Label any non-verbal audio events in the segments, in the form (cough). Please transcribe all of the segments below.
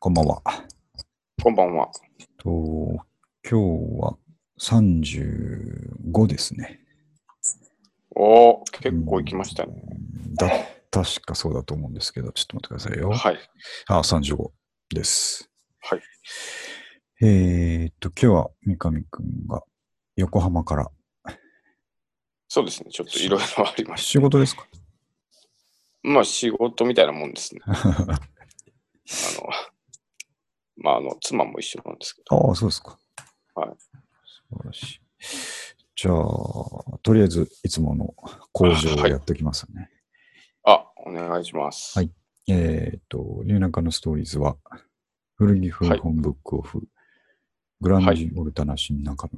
こんばんは。こんばんは。と今日は35ですね。おー、結構行きましたね。だ確かそうだと思うんですけど、ちょっと待ってくださいよ。はい。あ、35です。はい。えーっと、今日は三上くんが横浜からそうですね。ちょっといろいろありまし仕事ですか？た。まあ、仕事みたいなもんですね。(laughs) あの、まあ、あの、妻も一緒なんですけど。ああ、そうですか。はい。素晴らしい。じゃあ、とりあえず、いつもの工場をやっておきますね。あ、お願いします。はいえーっと、ニューナカのストーリーズは、古着古本ブックオフ、グランジオルタナ新中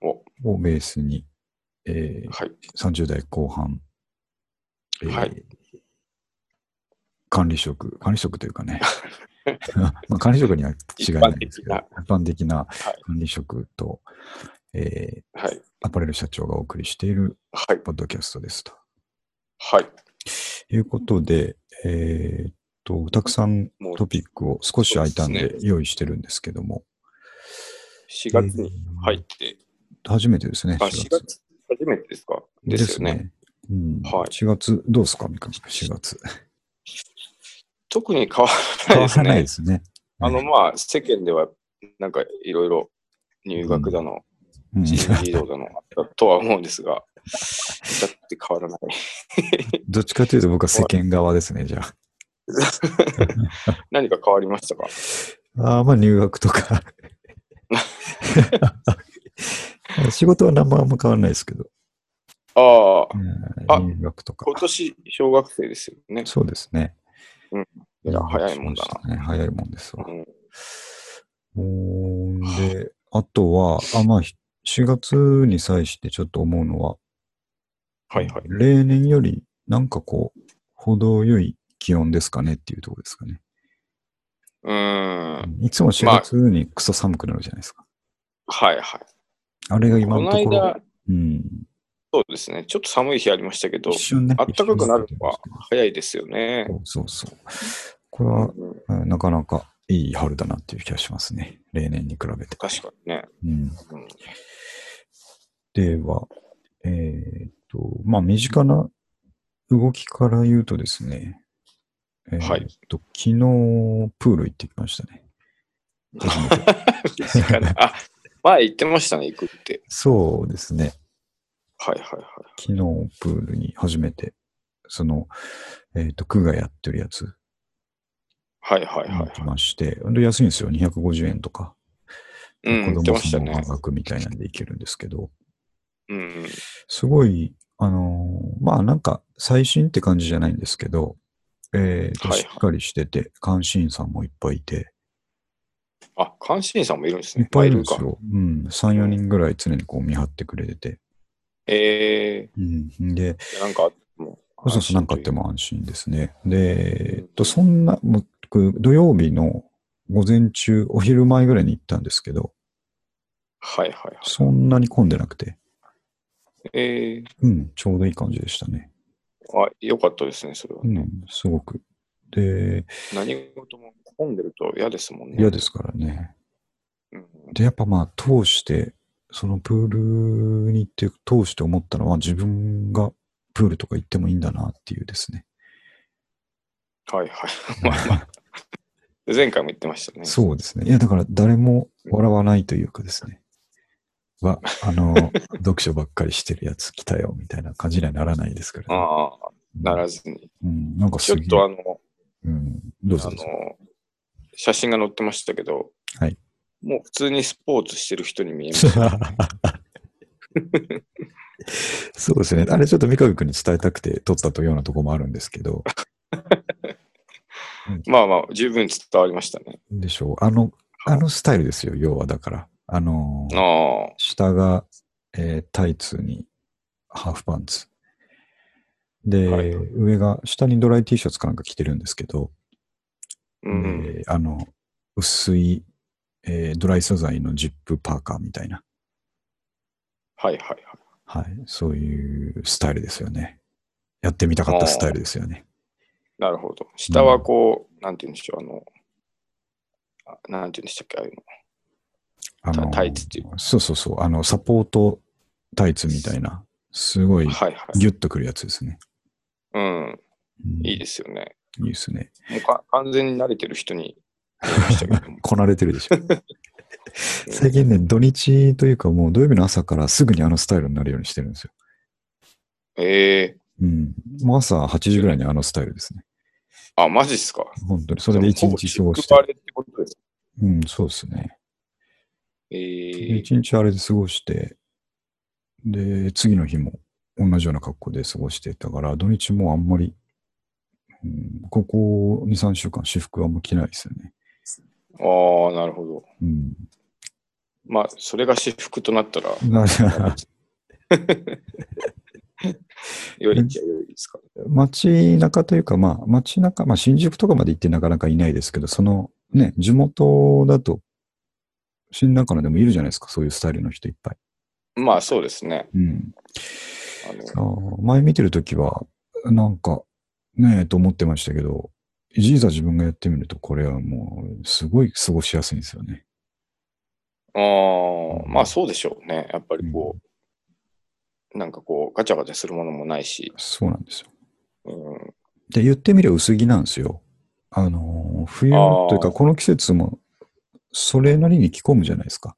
お、野をベースに、えーはい。30代後半、えーはい管理職、管理職というかね、(laughs) (laughs) まあ管理職には違いないんですけど、一般的なはい管理職と、えーはい。アパレル社長がお送りしているはい。ポッドキャストですと。はい。いうことで、えーっと、たくさんトピックを少し空いたんでで用意してるんんですけども、4月に入って、初めてですね、あ、4月初めてですか？ですよね。。うんはい4月、どうですか、三上君、4月。特に変わららないですね。ないですね。あの、まあ、世間では、なんかいろいろ入学だの、うん、だの、とは思うんですが、だって変わらない。どっちかというと僕は世間側ですね、じゃ (laughs) 何か変わりましたか？あ。あーまあ入学とか。(laughs) 仕事は何もあんま変わらないですけど、ああ、うんあ入学とか。今年小学生ですよね。そうですね。いや早いもんだな。な。ね、早いもんですわ。うん、ほんで、あとは、あ、まあ、ひ4月に際してちょっと思うのは、はいはい。例年よりなんかこう、程よい気温ですかねっていうところですかね。うーん。いつも4まあ月にクソ寒くなるじゃないですか。はいはい。あれが今こののところ、間、うん、そうですね。ちょっと寒い日ありましたけど一、瞬ね。暖かくなるのは早いですよね。そうそう。これは、うんうんなかなかいい春だなっていう気がしますね。例年に比べて。確かにね。うん、うんでは、えーっと、まあ、身近な動きから言うとですね、えーっはいと、昨日、プール行ってきましたね。(laughs) あ、前言ってましたね、行くって。そうですね。はいはいはい。昨日、プールに初めて、その、えーっと、区がやってるやつ、はいはいはい行きまして、で安いんですよ。250円とか。うん、子供さんの半。額みたいなんで行けるんですけど、うんうん。すごい、あのーまあなんか最新って感じじゃないんですけど、えーとはいしっかりしてて、監視員さんもいっぱいいて、あ、監視員さんもいるんですね。いっぱいいるん。ですよ。うん、3、4人ぐらい常にこう見張ってくれてて。えうん、で、ー、なんかあっても。そうそう、なんかあっても。も安心ですね。で、えっと、そんな、僕、土曜日の午前中、お昼前ぐらいに行ったんですけど、はいはいはい。そんなに混んでなくて、えうん、ちょうどいい感じでしたね。ー、あ、よかったですね、それはね。うん、すごく。で、何事も混んでると嫌ですもんね。嫌ですからね。うん。で、やっぱまあ、通して、そのプールに行って通して思ったのは、自分がプールとか行ってもいいんだなっていうですね。はいはい。(laughs) 前回も言ってましたね。そうですね。いや、だから誰も笑わないというかですね。は、あの、(laughs) 読書ばっかりしてるやつ来たよ、みたいな感じにはならないですから、ね。ああ、ならずに。うん、なんかちょっ。とあの、うん、どうぞあ。の、写真が載ってましたけど、はい。もう普通にスポーツしてる人に見えます。(laughs) そうですね。あれちょっと三上君に伝えたくて撮ったというようなところもあるんですけど、まあまあ、十分伝わりましたね。でしょう。あの、あのスタイルですよ、要はだから。あのーああ、下が、えータイツにハーフパンツ。で、はい上が、下にドライ T シャツかなんか着てるんですけど、うん。えーあの、薄い、えードライ素材のジップパーカーみたいな、はいはいはい。はい、そういうスタイルですよね。やってみたかったスタイルですよね。なるほど。下はこう、なんて言うんでしょう、あの、あなんて言うんでしたっけ、ああいうの。あのタイツっていうそうそうそう。あの、サポートタイツみたいな、すごいはいはい。ギュッとくるやつですね。うん、うんいいですよね。いいですね。もうか完全に慣れてる人に。(laughs) こなれてるでしょ。最近ね、土日というかもう土曜日の朝からすぐにあのスタイルになるようにしてるんですよ。ええうん。もう朝8時ぐらいにあのスタイルですね。あ、マジっすか？本当に。それで一日過ごしてうん、そうですね。えでえ一日あれで過ごして、で、次の日も同じような格好で過ごしてたから、土日もあんまり、うん、ここ2、3週間私服はあんま着ないですよね。ああ、なるほど。うん。まあ、それが私服となったら、な (laughs) (laughs) よりっちゃよりですか？街中というか、まあ、街中、まあ、新宿とかまで行ってなかなかいないですけど、そのね、地元だと、新中野でもいるじゃないですか、そういうスタイルの人いっぱい。まあ、そうですね。うん。前見てるときは、なんか、ねえと思ってましたけど、いざ自分がやってみると、これはもう、すごい過ごしやすいんですよね。ああ、まあそうでしょうね。やっぱりこう、なんかこう、ガチャガチャするものもないし、そうなんですよ。うん、で、言ってみれば薄着なんですよ。あのー、冬というか、この季節も、それなりに着込むじゃないですか。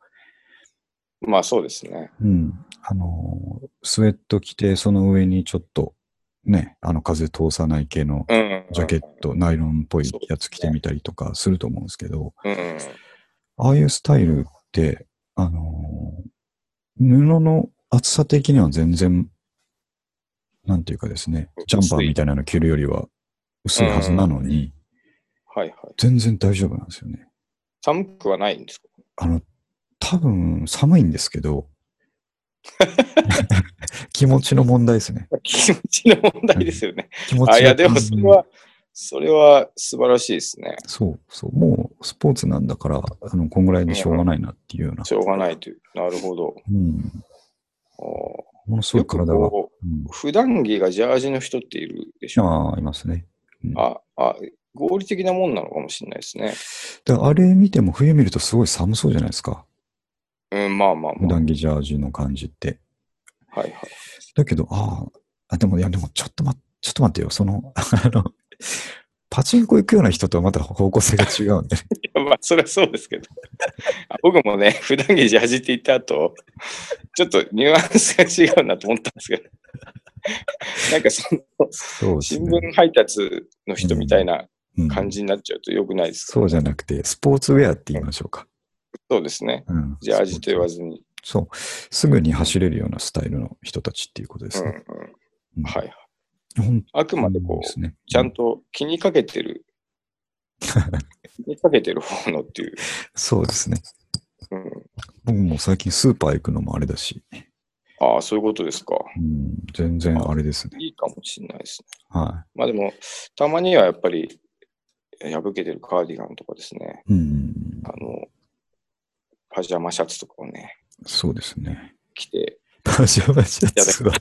まあそうですね。うん。あのー、スウェット着て、その上にちょっと、ね、あの、風通さない系のうん。ジャケット、ナイロンっぽいやつ着てみたりとかすると思うんですけど、うん。ああいうスタイルって、あのー布の厚さ的には全然、なんていうかですね、ジャンパーみたいなの着るよりは薄いはずなのに、はいはい。全然大丈夫なんですよね。寒くはないんですか？あの、多分寒いんですけど、(laughs) 気持ちの問題ですね。(laughs) 気持ちの問題ですよね。気持ちあ、いや、でもうんそれは、それは素晴らしいですね。そう、そう、もうスポーツなんだから、あの、こんぐらいでしょうがないなっていうような。しょうがないという。なるほど。うん。あーものすごい体が。普段着がジャージの人っているでしょ？ああ、いますね。あ、あ、合理的なもんなのかもしれないですね。であれ見ても冬見るとすごい寒そうじゃないですか。うん、まあまあま普段着ジャージの感じって。あ。はいはい。だけど、ああ、あ、でも、いや、でも、ちょっと待って、ちょっと待ってよ。その、あの、パチンコ行くような人とはまた方向性が違うんで。(laughs) いやまあ、それはそうですけど。あ僕もね、普段着ジャージって言った後、ちょっとニュアンスが違うなと思ったんですけど。なんかその、そうです新ね。聞配達の人みたいなうん感じになっちゃうと良くないですか、そうじゃなくて、スポーツウェアって言いましょうか。そうですね。うん。ジャージと言わずに。そう。すぐに走れるようなスタイルの人たちっていうことですね。うんうん。うんはいはい。本あく当までこう、ね。ちゃんと気にかけてる、(laughs) 気にかけてる方のっていう。そうですね。うん、僕も最近スーパー行くのもあれだし、ああ、そういうことですか。うん、全然あれですね。いいかもしれないですね。はまあでも、たまにはやっぱり、破けてるカーディガンとかですね。い。うん、あの、パジャマシャツとかをね、そうですね。着て、パジャマシャツは、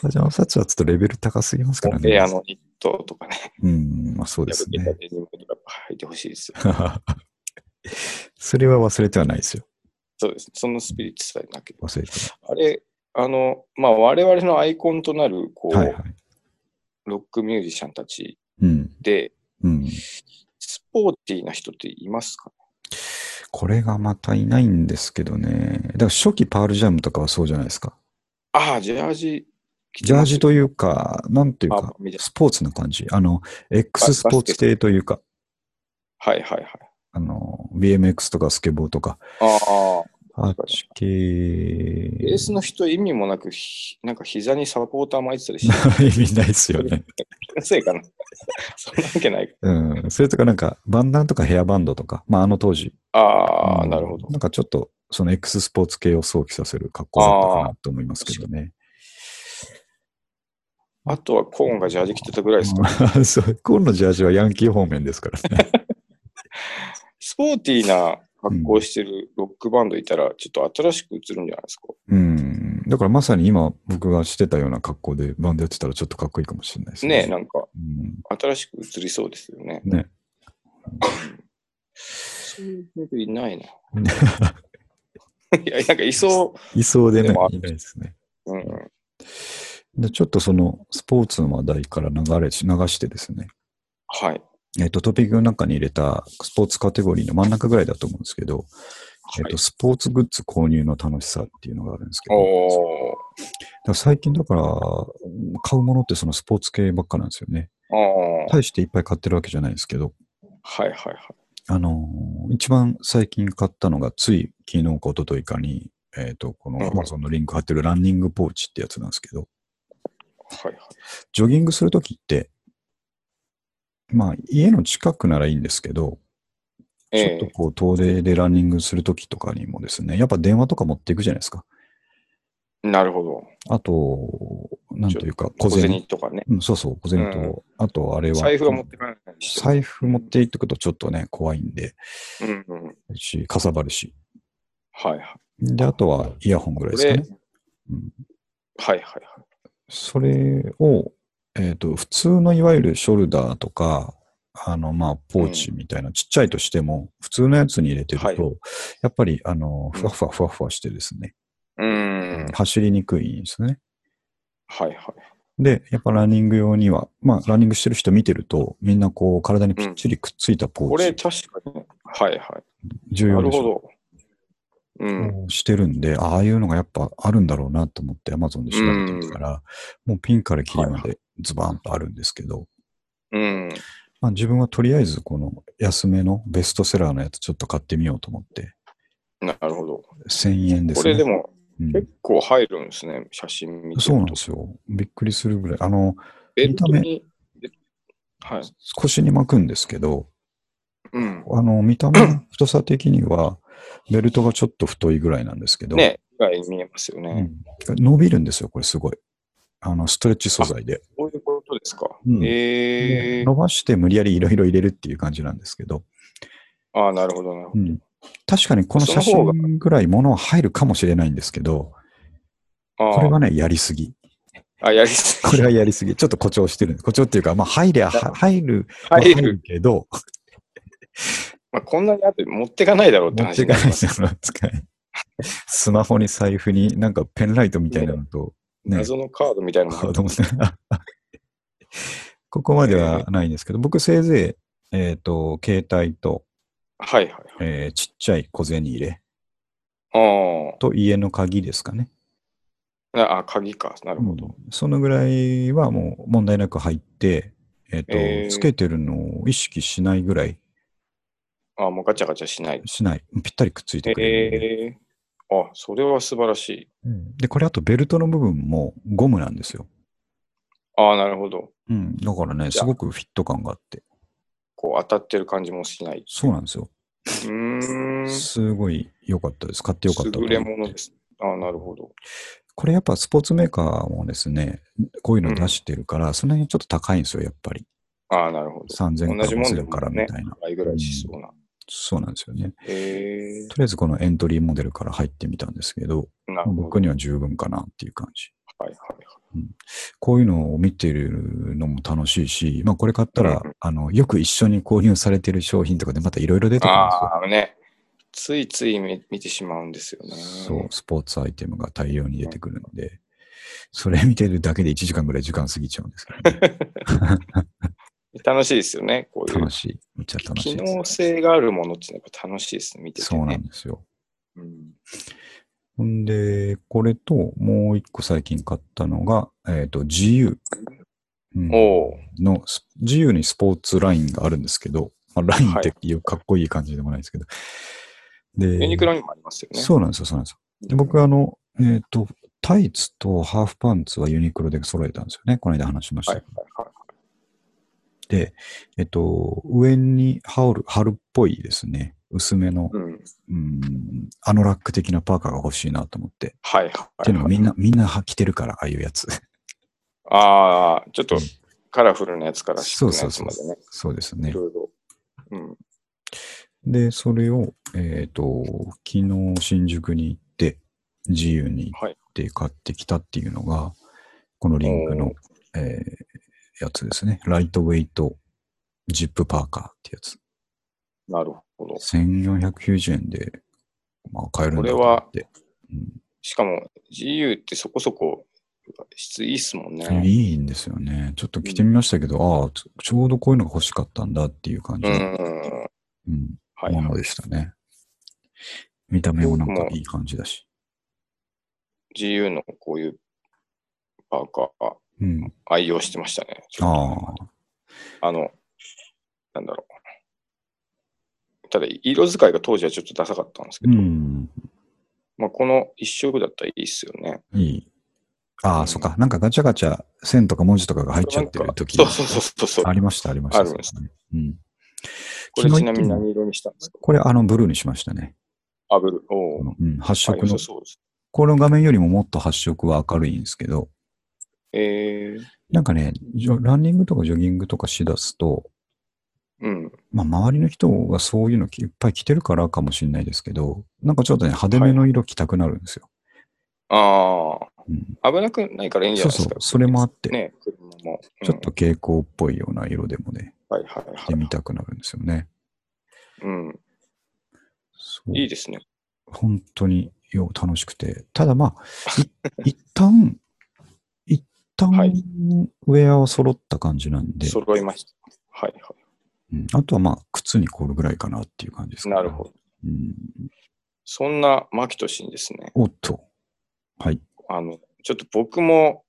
パジャマシャツはちょっとレベル高すぎますからね。エアのニットとかね、うん、まあそうですね。履いてほしいですよ。(laughs) それは忘れてはないですよ。そうです。そのスピリッツさえなければ。忘れてあれ、あの、まあ我々のアイコンとなる、こう、は。はいはい。ロックミュージシャンたちうん、で、うん。スポーティーな人っていますかこれがまたいないんですけどね。だから初期パールジャムとかはそうじゃないですか。ああ、ジャージジャージというか、なんていうかスポーツな感じ。あの、X スポーツ系というか、はいはいはい。あの、BMX とかスケボーとか、ああ、あっち系。ベースの人意味もなく、ひなんか膝にサポーター巻いてたりして、(laughs) 意味ないですよね。せいかな？(laughs) そんなわけない。うん。それとかなんか、バンダナとかヘアバンドとか、まああの当時。ああ、うんなるほど。なんかちょっと、その X スポーツ系を想起させる格好だったかなと思いますけどね。あとはコーンがジャージ着てたぐらいですか。(laughs) そう、今のジャージはヤンキー方面ですからね。(laughs) スポーティーな格好してるロックバンドいたら、ちょっと新しく映るんじゃないですか。うん。だからまさに今僕がしてたような格好でバンドやってたらちょっとかっこいいかもしれないですねえ、なんかうん新しく映りそうですよね。ね。いないな。(laughs) いや、なんかいそいそうでね、いないですね。う。うん。でちょっとそのスポーツの話題から流れし、流してですね、はい。えっ、と、トピックの中に入れたスポーツカテゴリーの真ん中ぐらいだと思うんですけど、えっ、はいと、スポーツグッズ購入の楽しさっていうのがあるんですけど、最近だから、買うものってそのスポーツ系ばっかなんですよね。大していっぱい買ってるわけじゃないですけど、はいはいはい。あのー一番最近買ったのが、つい昨日か一昨日かに、えっ、と、このうん。Amazon のリンク貼ってるランニングポーチってやつなんですけど、はいはい。ジョギングするときって、まあ、家の近くならいいんですけど、ちょっええとこう、遠出でランニングするときとかにもですね、やっぱ電話とか持っていくじゃないですか。なるほど。あと、なんというか、小小銭。銭とかね。うん、そうそう、小銭と、うんあとあれは、財布は持ってかないし。財布持っていってくとちょっとね、怖いんで、うんうん。し、かさばるし。はいはい。で、あとはイヤホンぐらいですかね。うん、はいはいはい。それを、えっ、と、普通のいわゆるショルダーとか、あの、まあ、ポーチみたいな、ちっちゃいとしても、普通のやつに入れてると、はいやっぱり、あの、ふわふわふわふわしてですね、うーん。走りにくいんですね。はいはい。で、やっぱランニング用には、まあ、ランニングしてる人見てると、みんなこう、体にぴっちりくっついたポこれーチ、確かに、はいはい。重要でしょ。なるほど。うん。してるんで、ああいうのがやっぱあるんだろうなと思って Amazon で調べてみたら、もうピンからキリまでズバーンとあるんですけど、うん。まあ、自分はとりあえずこの安めのベストセラーのやつちょっと買ってみようと思って、なるほど。1000円ですね。これでもうん結構入るんですね、写真見て。そうなんですよ。びっくりするぐらい。あの、見たに、はい。腰に巻くんですけど、うん。あの、見た目の太さ的には、ベルトがちょっと太いぐらいなんですけど、ね、ぐらいに見えますようね。ん伸びるんですよ、これすごい。あの、ストレッチ素材で。そういうことですか。うんええで伸ばして無理やりいろいろ入れるっていう感じなんですけど、ああ、なるほどなるほど。うん、確かにこの写真ぐらい物は入るかもしれないんですけど、あこれはね、やりすぎ。あ、あやりすぎ。これはやりすぎ。ちょっと誇張してる。誇張っていうか、まあ、入りゃ、は入るは入る。けど、まあ、こんなにあって持ってかないだろうって持っていかないですよ、使い。スマホに財布になんかペンライトみたいなのと、ね、謎のカードみたいなのもカードもね (laughs) ここまではないんですけど、僕せいぜい、えっ、と、携帯と、はいはいはい。えーちっちゃい小銭入れあと家の鍵ですかね。あ。あ、鍵か。なるほど。そのぐらいはもう問題なく入って、えっ、と、えーつけてるのを意識しないぐらいあもうガチャガチャしない。しない。ぴったりくっついてくれるんで、ええあ、それは素晴らしい。うんで、これあとベルトの部分もゴムなんですよ。ああ、なるほど。うん。だからね、すごくフィット感があって。こう当たってる感じもしない。そうなんですよ。うーん。すごい良かったです。買ってよかった優れものです。ああ、なるほど。これやっぱスポーツメーカーもですね、こういうの出してるから、その辺ちょっと高いんですよ、やっぱり。ああ、なるほど。3000同じもんで4000からみたいな。、倍ぐらいしそうな。そうなんですよね。とりあえずこのエントリーモデルから入ってみたんですけど、ど。僕には十分かなっていう感じ。はいはいはい。こういうのを見てるのも楽しいし、まあこれ買ったら、うんあの、よく一緒に購入されてる商品とかでまたいろいろ出てくるんですよ。ああ、ね。ついつい見見てしまうんですよね。そう、スポーツアイテムが大量に出てくるので、それ見てるだけで1時間ぐらい時間過ぎちゃうんですけど、ね、(laughs) 楽しいですよね。こういう楽しい。めっちゃ楽し機いです。能性があるものってやっぱ楽しいですね。見ててそうなね。んですよ。うんほんで、これともう一個最近買ったのが、えっ、と、GU、うん。のス、GU にスポーツラインがあるんですけど、まあ、ラインっていうかっこいい感じでもないですけど。で、ユニクロにもありますよね。そうなんですよ、そうなんですよ。で、僕はあの、えっ、と、タイツとハーフパンツはユニクロで揃えたんですよね。この間話しましたはい。はいはい。で、えっと、上に羽織る、春っぽいですね、薄めの、うん。うん、アノラック的なパーカーが欲しいなと思って。はいはいっていうのがみんな、みんな着てるから、ああいうやつ。ああ、ちょっとうんカラフルなやつからシックなそうそうそうやつまでね。そうですねい。ろいろ。うん。で、それを、えっ、と、昨日新宿に行って、自由に行はい。って買ってきたっていうのが、このリンクの、えーやつですね。ライトウェイトジップパーカーってやつ。なるほど。1490円で、まあ、買えるんだとこれは。うんしかも GU ってそこそこ質いいっすもんね。いいんですよね。ちょっと着てみましたけど、ああ、ちょちょうどこういうのが欲しかったんだっていう感じの、うん。うんはい、ものでしたね。見た目もなんかいい感じだし。GU のこういうパーカーうん。愛用してましたね。ああ、とあの、なんだろう。ただ、色使いが当時はちょっとダサかったんですけうど、ん。まあ、この一色だったらいいっすよね。いい。ああ、うんそっか。なんかガチャガチャ線とか文字とかが入っちゃってる時そうそうそうそうそう。ありました、ありました。あるんですうん。これちなみに何色にしたんですか？これ、あの、ブルーにしましたね。あぶる。おお。うん、発あ色の。そうです。この画面よりももっと発色は明るいんですけど、えー、なんかね、ジョランニングとかジョギングとかしだすと、うん。まあ、周りの人がそういうのいっぱい着てるからかもしれないですけど、なんかちょっとね、派手めの色着たくなるんですよ。あうん、あ、危なくないからいいんじゃないですか。そうそうそれもあってね、車も。うんちょっと蛍光っぽいような色でもね、はいはい着てはい。みたくなるんですよね。うん。いいですね。本当によ楽しくて。ただまあ、い一旦、一旦はいウェアは揃った感じなんで、揃いました。はいはうんあとはまあ、靴に凍るぐらいかなっていう感じですい。かねなるほど。うんそんなマキトシにですね、おっと。はい。あの、ちょっと僕も。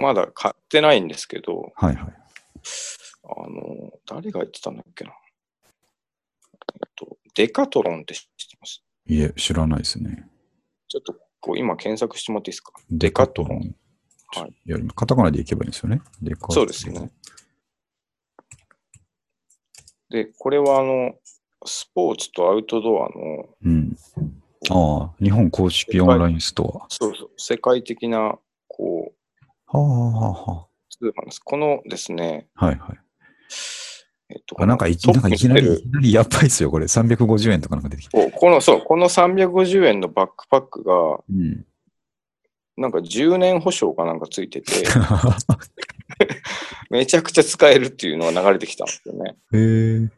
まだ買ってないんですけど、はいはい。あの、誰が言ってたんだっけな。えっと、デカトロンって知ってます？いえ、知らないですね。ちょっとこう今検索してもらっていいですか？デカトロン。はいいや、カタカナでいけばいいんですよね。デカトロンそうですね。で、これはあの、スポーツとアウトドアの、うん。ああ、日本公式オンラインストそうそう、世界的な、こう、ア。はあ、はあ、は通販です。このですね、あ。はいはい。えっと、あなんかいきなんかいきなり、いきなりやばいですよ、これ。350円とかなんか出てきて。この、そう、この350円のバックパックが、うん。なんか10年保証かなんかついてて、(laughs) めちゃくちゃ使えるっていうのが流れてきたんですよね。へえ。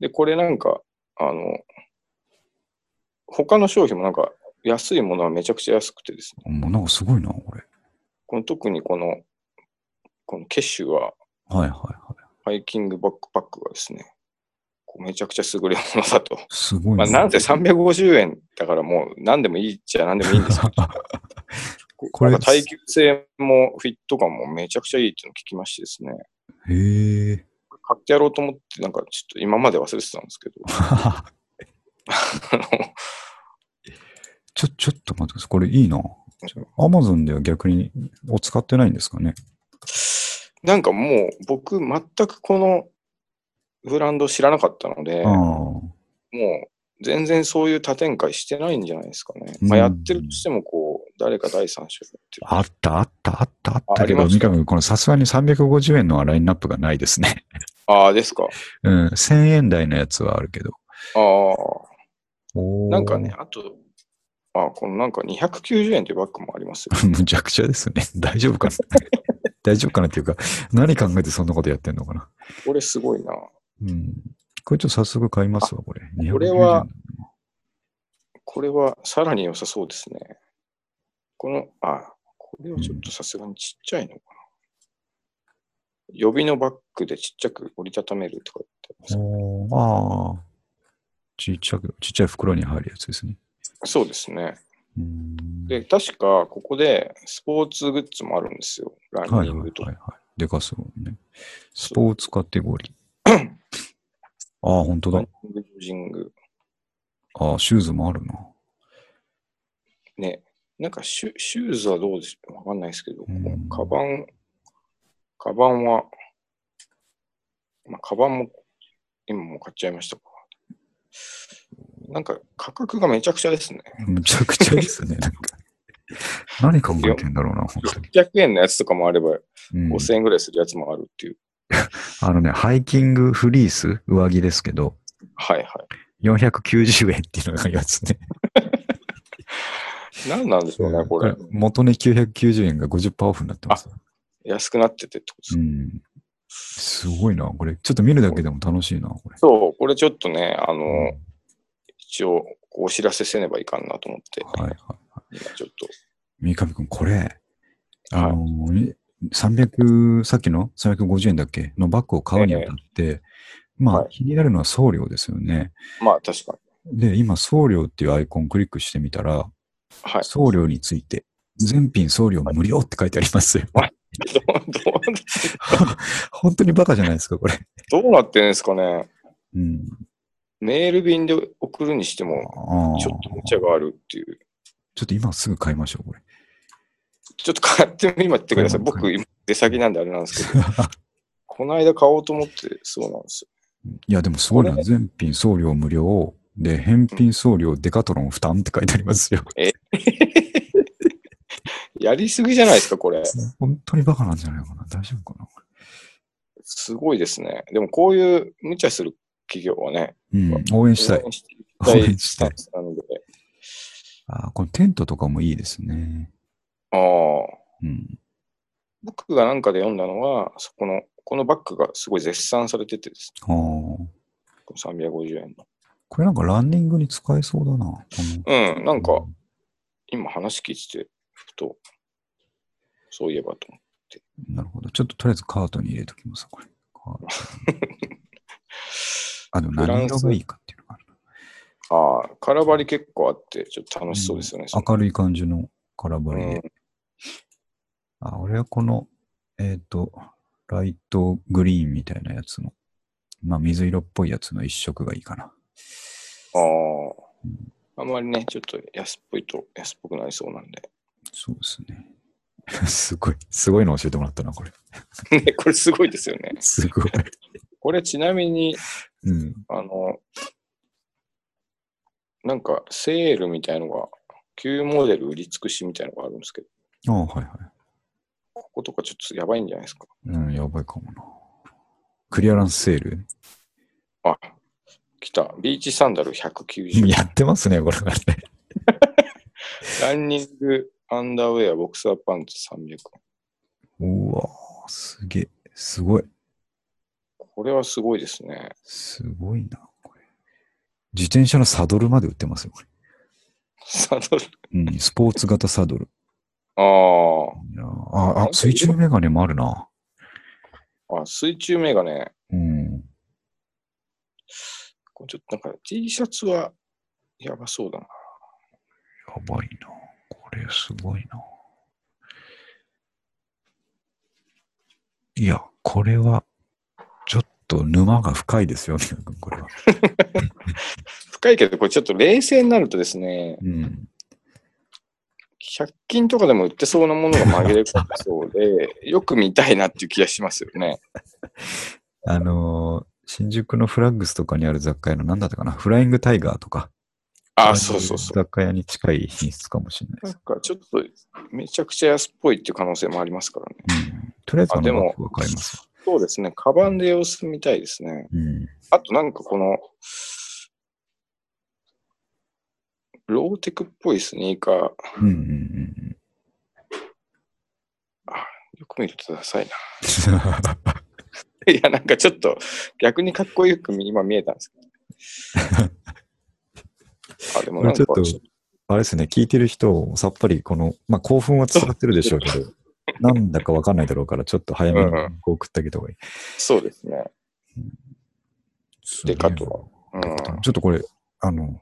で、これなんか、あの、他の商品もなんか安いものはめちゃくちゃ安くてですね、もうなんかすごいな、これ。この特にこの、このケッシュははいはいはい。ハイキングバックパックがですね、こうめちゃくちゃ優れものだと。すごいまあ、なんせ350円だからもう何でもいいっちゃ何でもいいんですけど、(laughs) これ耐久性もフィット感もめちゃくちゃいいっていうのを聞きましてですね、へえ。買ってやろうと思って、なんかちょっと今まで忘れてたんですけど、ちょ、ちょっと待ってください。これいいな。アマゾンでは逆にを使ってないんですかね？なんかもう僕全くこのブランド知らなかったので。もう全然そういう多展開してないんじゃないですかね。うんまあ、やってるとしてもこう、誰か第三者。あった、あった、あった、あったけど、三上君、このさすがに350円のラインナップがないですね。(laughs) ああ、ですか。うん、1000円台のやつはあるけど。ああ、なんかね、。あと、あこのなんか290円というバッグもありますよ。(laughs) むちゃくちゃですね。(laughs) 大丈夫かな？大丈夫かなっていうか、何考えてそんなことやってんのかな？これすごいな。うん。これちょっと早速買いますわ、これ。これは290円これはさらに良さそうですね。この、あ、これはちょっとさすがにちっちゃいのかな。予備のバッグでちっちゃく折りたためるとか言ってます。おーああ。ちっちゃく、ちっちゃい袋に入るやつですね。そうですね。で、確かここでスポーツグッズもあるんですよ。ランはいはいニングと。はいはい。でかそうね。スポーツカテゴリー。(clears throat) ああ、本当だラン。ニング、ジョジング。ああ、シューズもあるな。ね。なんかシュシューズはどうでしょうわかんないですけど、うんカバン、カバンは、まあ、カバンも今もう買っちゃいましたか。なんか価格がめちゃくちゃですね。むちゃくちゃですね。なんか (laughs) 何考えてんだろうな、本当に。600円のやつとかもあれば、うん5000円ぐらいするやつもあるっていう。(laughs) あのね、ハイキングフリース、上着ですけど、はいは490円っていうのがありますね。い。何なんでしょうね、これ。元値990円が50%オフになってます。安くなっててってことです。うん。すごいな、これ。ちょっと見るだけでも楽しいな、これ。そう、これちょっとね、あの、一応お知らせせねばいかんなと思って、はいはい。今ちょっと、三上くん、これ、あのー、300、さっきの？350円だっけ？のバッグを買うにあたって、まあ、はい気になるのは送料ですよね。まあ確かに。で、今、送料っていうアイコンをクリックしてみたら、はい。送料について、全品送料無料って書いてありますよ。どうどう (laughs) 本当にバカじゃないですか、これ。どうなってんですかね？うん。メール便で送るにしても、ちょっと無茶があるっていう。ちょっと今すぐ買いましょう、これ。ちょっと買って今言ってください。はい僕、今出先なんであれなんですけど、この間買おうと思ってそうなんですよ。いや、でもすごいな。全品送料無料。で、返品送料デカトロン負担って書いてありますよ。(laughs) やりすぎじゃないですか、これ。本当にバカなんじゃないかな。大丈夫かな。すごいですね。でもこういう無茶する企業はね、うん、応援したい応。援したいあーこのテントとかもいいですね。ああ、うん。僕がなんかで読んだのは、そこの、このバッグがすごい絶賛されててですああ。ね、350円の。これなんかランニングに使えそうだな。うん、なんか、今話聞いてて、ふと、そういえばと思って。なるほど。ちょっととりあえずカートに入れときます、これ。(laughs) カートにあ、でも何色がいいかっていうのがあるああ、空張り結構あって、ちょっと楽しそうですよね。その明るい感じの空張りで。うんあ、俺はこの、えっ、と、ライトグリーンみたいなやつの、まあ水色っぽいやつの一色がいいかな。ああ、あんまりね、ちょっと安っぽいと安っぽくなりそうなんで。そうですね。(laughs) すごい、すごいの教えてもらったな、これ。(laughs) ね、これすごいですよね。すごい。これちなみに、うん。あの、なんかセールみたいのが、旧モデル売り尽くしみたいのがあるんですけど、ああ、はいはい。こことかちょっとやばいんじゃないですか。うん、やばいかもな。クリアランスセール？あ、来た。ビーチサンダル (laughs) 190円。やってますね、これがね。(laughs) ランニング、アンダーウェア、ボクサーパンツ300円。うわーすげえ。すごい。これはすごいですね。すごいな、これ。自転車のサドルまで売ってますよ、これ。サドル。うん、スポーツ型サドル。あいやーあ、あ、水中メガネもあるな。あ、あ、水中メガネ。うん。これちょっとなんか T シャツはやばそうだな。やばいな。これすごいな。いや、これは、ちょっと沼が深いですよ、ね、(laughs) これは。深いけど、これちょっと冷静になるとですね、うん。100均とかでも売ってそうなものが紛れ込んでそうで、よく見たいなっていう気がしますよね。(laughs) あのー新宿のフラッグスとかにある雑貨屋の何だったかな？フライングタイガーとか。あ、そうそうそう。雑貨屋に近い品質かもしれないでなんす。かちょっとめちゃくちゃ安っぽいっていう可能性もありますからね。うん。とりあえずああでものバッグは買います。そうですね。カバンで様子見たいですね。うん。あとなんかこの、ローテクっぽいスニーカー、ようんうんうんく見るとダサいな。(laughs) うん。いや、なんかちょっと逆にかっこよく今見えたんですけど。(laughs) あ、でもなんかちょっあれですね、聞いてる人、さっぱりこの、まあ、興奮は伝わってるでしょうけど、なんだかわかんないだろうから、ちょっと早めにこう送ってあげた方がいい。そうですね。デカトロうんちょっとこれ、あの、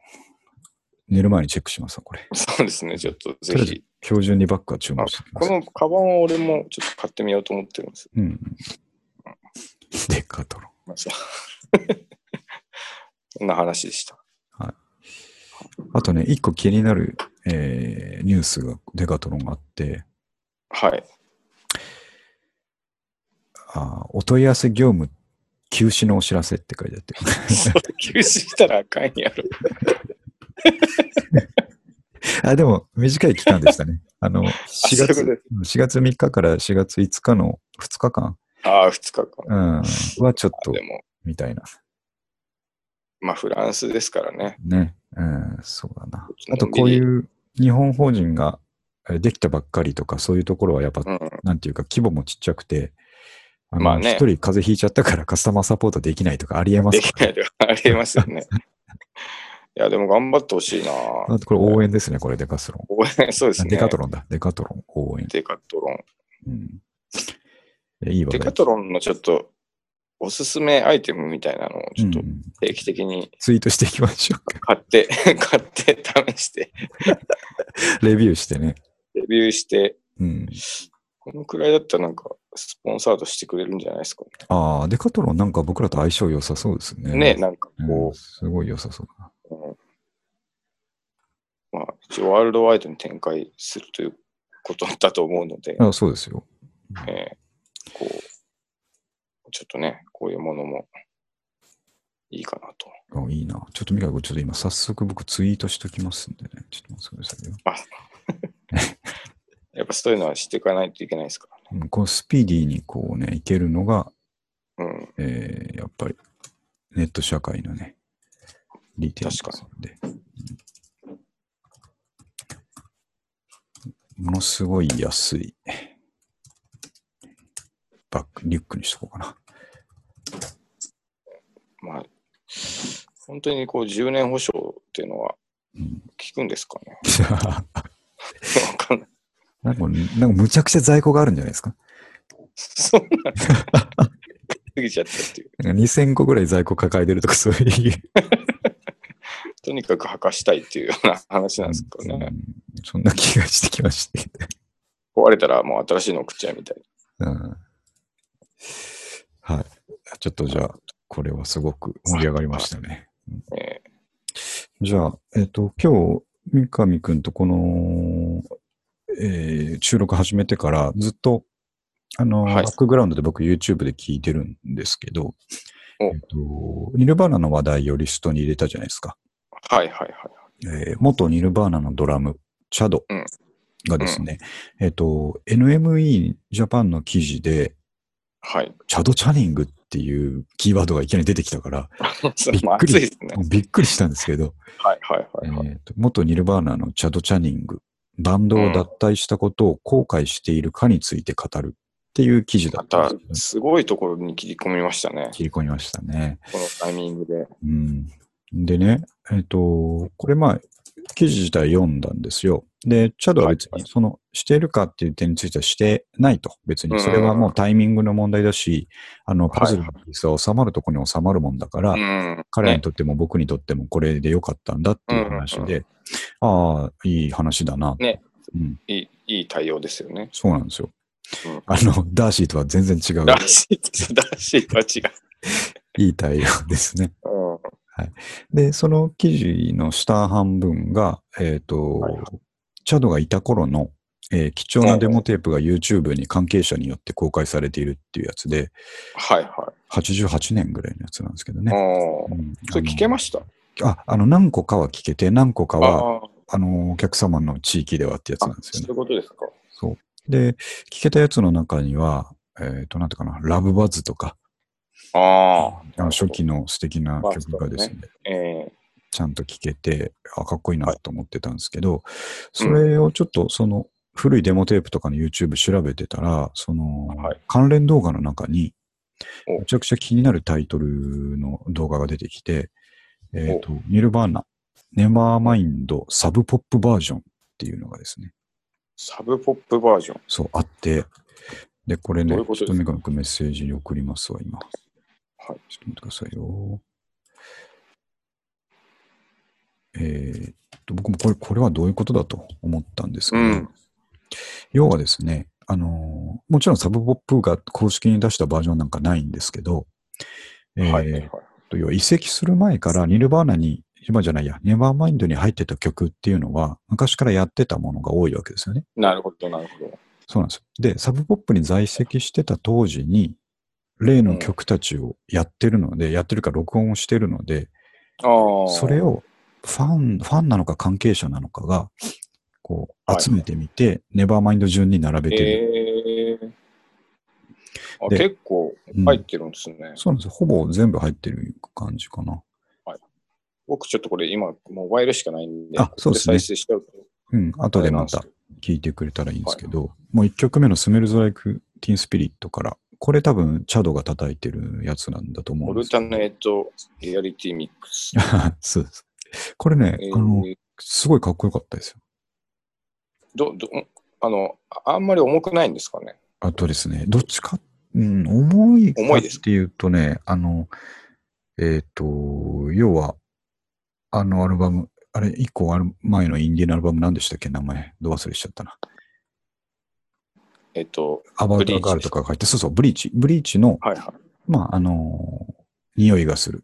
寝る前にチェックしますわ、これ。そうですね。ちょっとぜひ。標準にバッグは注あ文してきます。このカバンは俺もちょっと買ってみようと思ってるんです。うんうん。(laughs) デカトロン。まあ (laughs) そんな話でした。あとね、一個気になる、えーニュースが、デカトロンがあって、はい。あーお問い合わせ業務休止のお知らせって書いてあって。休止したらあかんやろ。(laughs) あ、でも、短い期間でしたね。あの、4そういうことで月、4月3日から4月5日の2日間、ああ、2日間。うん、はちょっとで、も、みたいな。まあ、フランスですからね。ね。うん、そうだな。のあと、こういう日本法人がえできたばっかりとか、そういうところはやっぱ、うん。なんていうか、規模もちっちゃくて、あのまあね一人風邪ひいちゃったからカスタマーサポートできないとかありえますかできないありえますよね。(laughs) や、でも頑張ってほしいなあとこれ応援ですね、これデカスロン。応援そうですね。デカトロンだ。デカトロン応援。デカトロン。うん。いやいいわデカトロンのちょっとおすすめアイテムみたいなのをちょっとうん定期的にツイートしていきましょうか。買って、(laughs) 買って試して、(laughs) レビューしてね。レビューして、うん。このくらいだったらなんかスポンサードしてくれるんじゃないですかああ、デカトロンなんか僕らと相性良さそうですね。ね。ね、なんかうんこすごい良さそうだな。う、うんまあ、一応ワールドワイドに展開するということだと思うので、あそうですよ。えーこう、ちょっとね、こういうものもいいかなと。あいいな。ちょっとミカ君、ちょっと今早速僕ツイートしときますんでね。ちょっと待ってくださいよ。(laughs) やっぱそういうのはしていかないといけないですからね。うんこうスピーディーにこうね、いけるのが、うん。えーやっぱりネット社会のね、利点です確ので。うんものすごい安いバッグ、リュックにしとこうかな。まあ、本当にこう10年保証っていうのはうん、効くんですかね。わかんない。なんか、なんかむちゃくちゃ在庫があるんじゃないですか？そんな、過ぎちゃったっていう。なんか2000個ぐらい在庫抱えてるとかそういう。とにかく履かしたいっていうような話なんですかね。うんそんな気がしてきまして。壊れたらもう新しいの送っちゃうみたいうんはい。ちょっとじゃあ、これはすごく盛り上がりましたね。じゃあ、えっ、と、今日、三上くんとこの、えー収録始めてからずっと、あの、はいバックグラウンドで僕 YouTube で聞いてるんですけど、おえっ、と、ニルバーナの話題をリストに入れたじゃないですか。ーはいはいはい。えー元ニルバーナのドラム、チャドうんがですね、えっ、と、NME ジャパンの記事で、はい。チャド・チャニングっていうキーワードがいきなり出てきたから、(laughs) びっまあくりね。びっくりしたんですけど、はいはいはいはい。元ニルバーナのチャド・チャニング、バンドを脱退したことを後悔しているかについて語るっていう記事だまったすけど、すごいところに切り込みましたね。切り込みましたね。このタイミングで。うん、でね、えっ、と、これまあ、記事自体読んだんですよ。で、チャドは別はいに、その、しているかっていう点についてはしてないと。別に、それはもうタイミングの問題だし、あの、パズルのピースは収まるところに収まるもんだから、彼らにとっても僕にとってもこれでよかったんだっていう話で、ああ、いい話だな。ねうん。いい、いい対応ですよね。そうなんですよ。うんあの、ダーシーとは全然違う、らしいです。らしいとは違う。(laughs) いい対応ですね。うんで、その記事の下半分が、えっ、と、はいチャドがいた頃の、えー貴重なデモテープが YouTube に関係者によって公開されているっていうやつで、はいは88年ぐらいのやつなんですけどい。ね。ああ。うんそれ聞けました？あのあ、あの、何個かは聞けて、何個かは、あの、お客様の地域ではってやつなんですよねそういう。ことですか。そう。で、聞けたやつの中には、えっ、と、なんていうかな、ラブバズとか、ああの初期の素敵なまあ曲がですね、えちゃんと聴けて、あ、かっこいいなと思ってたんですけど、それをちょっとその古いデモテープとかの YouTube 調べてたら、そのはい関連動画の中に、おめちゃくちゃ気になるタイトルの動画が出てきて、えっ、と、ニルバーナ、ネバーマインドサブポップバージョンっていうのがですね、サブポップバージョン。そうあって、で、これね、どういうちょっとメガネメッセージに送りますわ、今。はい。ちょっと待ってくださいよ。えーっと、僕もこれ、これはどういうことだと思ったんですけど、うん要はですね、あのーもちろんサブポップが公式に出したバージョンなんかないんですけど、えーはいはいはい。と要は移籍する前からニルバーナに、今じゃないや、ネバーマインドに入ってた曲っていうのは、昔からやってたものが多いわけですよね。なるほど、なるほど。そうなんですよ。で、サブポップに在籍してた当時に、例の曲たちをやってるので、やってるか録音をしてるので。それをファン、ファンなのか関係者なのかが、こう、はい集めてみて、ネバーマインド順に並べてる。ええあ、で結構うん入ってるんですね。そうなんですよ。ほぼ全部入ってる感じかな。僕ちょっとこれ今、モバイルしかないんで、あそうですねここ再生しちゃうん。後でまた聞いてくれたらいいんですけど、もう一曲目のスメルズ・ライク・ティン・スピリットから、これ多分、チャドが叩いてるやつなんだと思オルうんですタネートリアリティミックス。(laughs) そうです。これね、えーあの、すごいかっこよかったですよ。ど、ど、あの、ああんまり重くないんですかね？あとですね、どっちか、うん、重いか重いですっていうとね、あの、えっ、と、要は、あのアルバム、あれ、一個ある前のインディーのアルバム何でしたっけ？名前、ど忘れしちゃったな。えっと、アバウトガールとか書いて、そうそう、ブリーチ。ブリーチの、はいはい。まあ、あのー匂いがする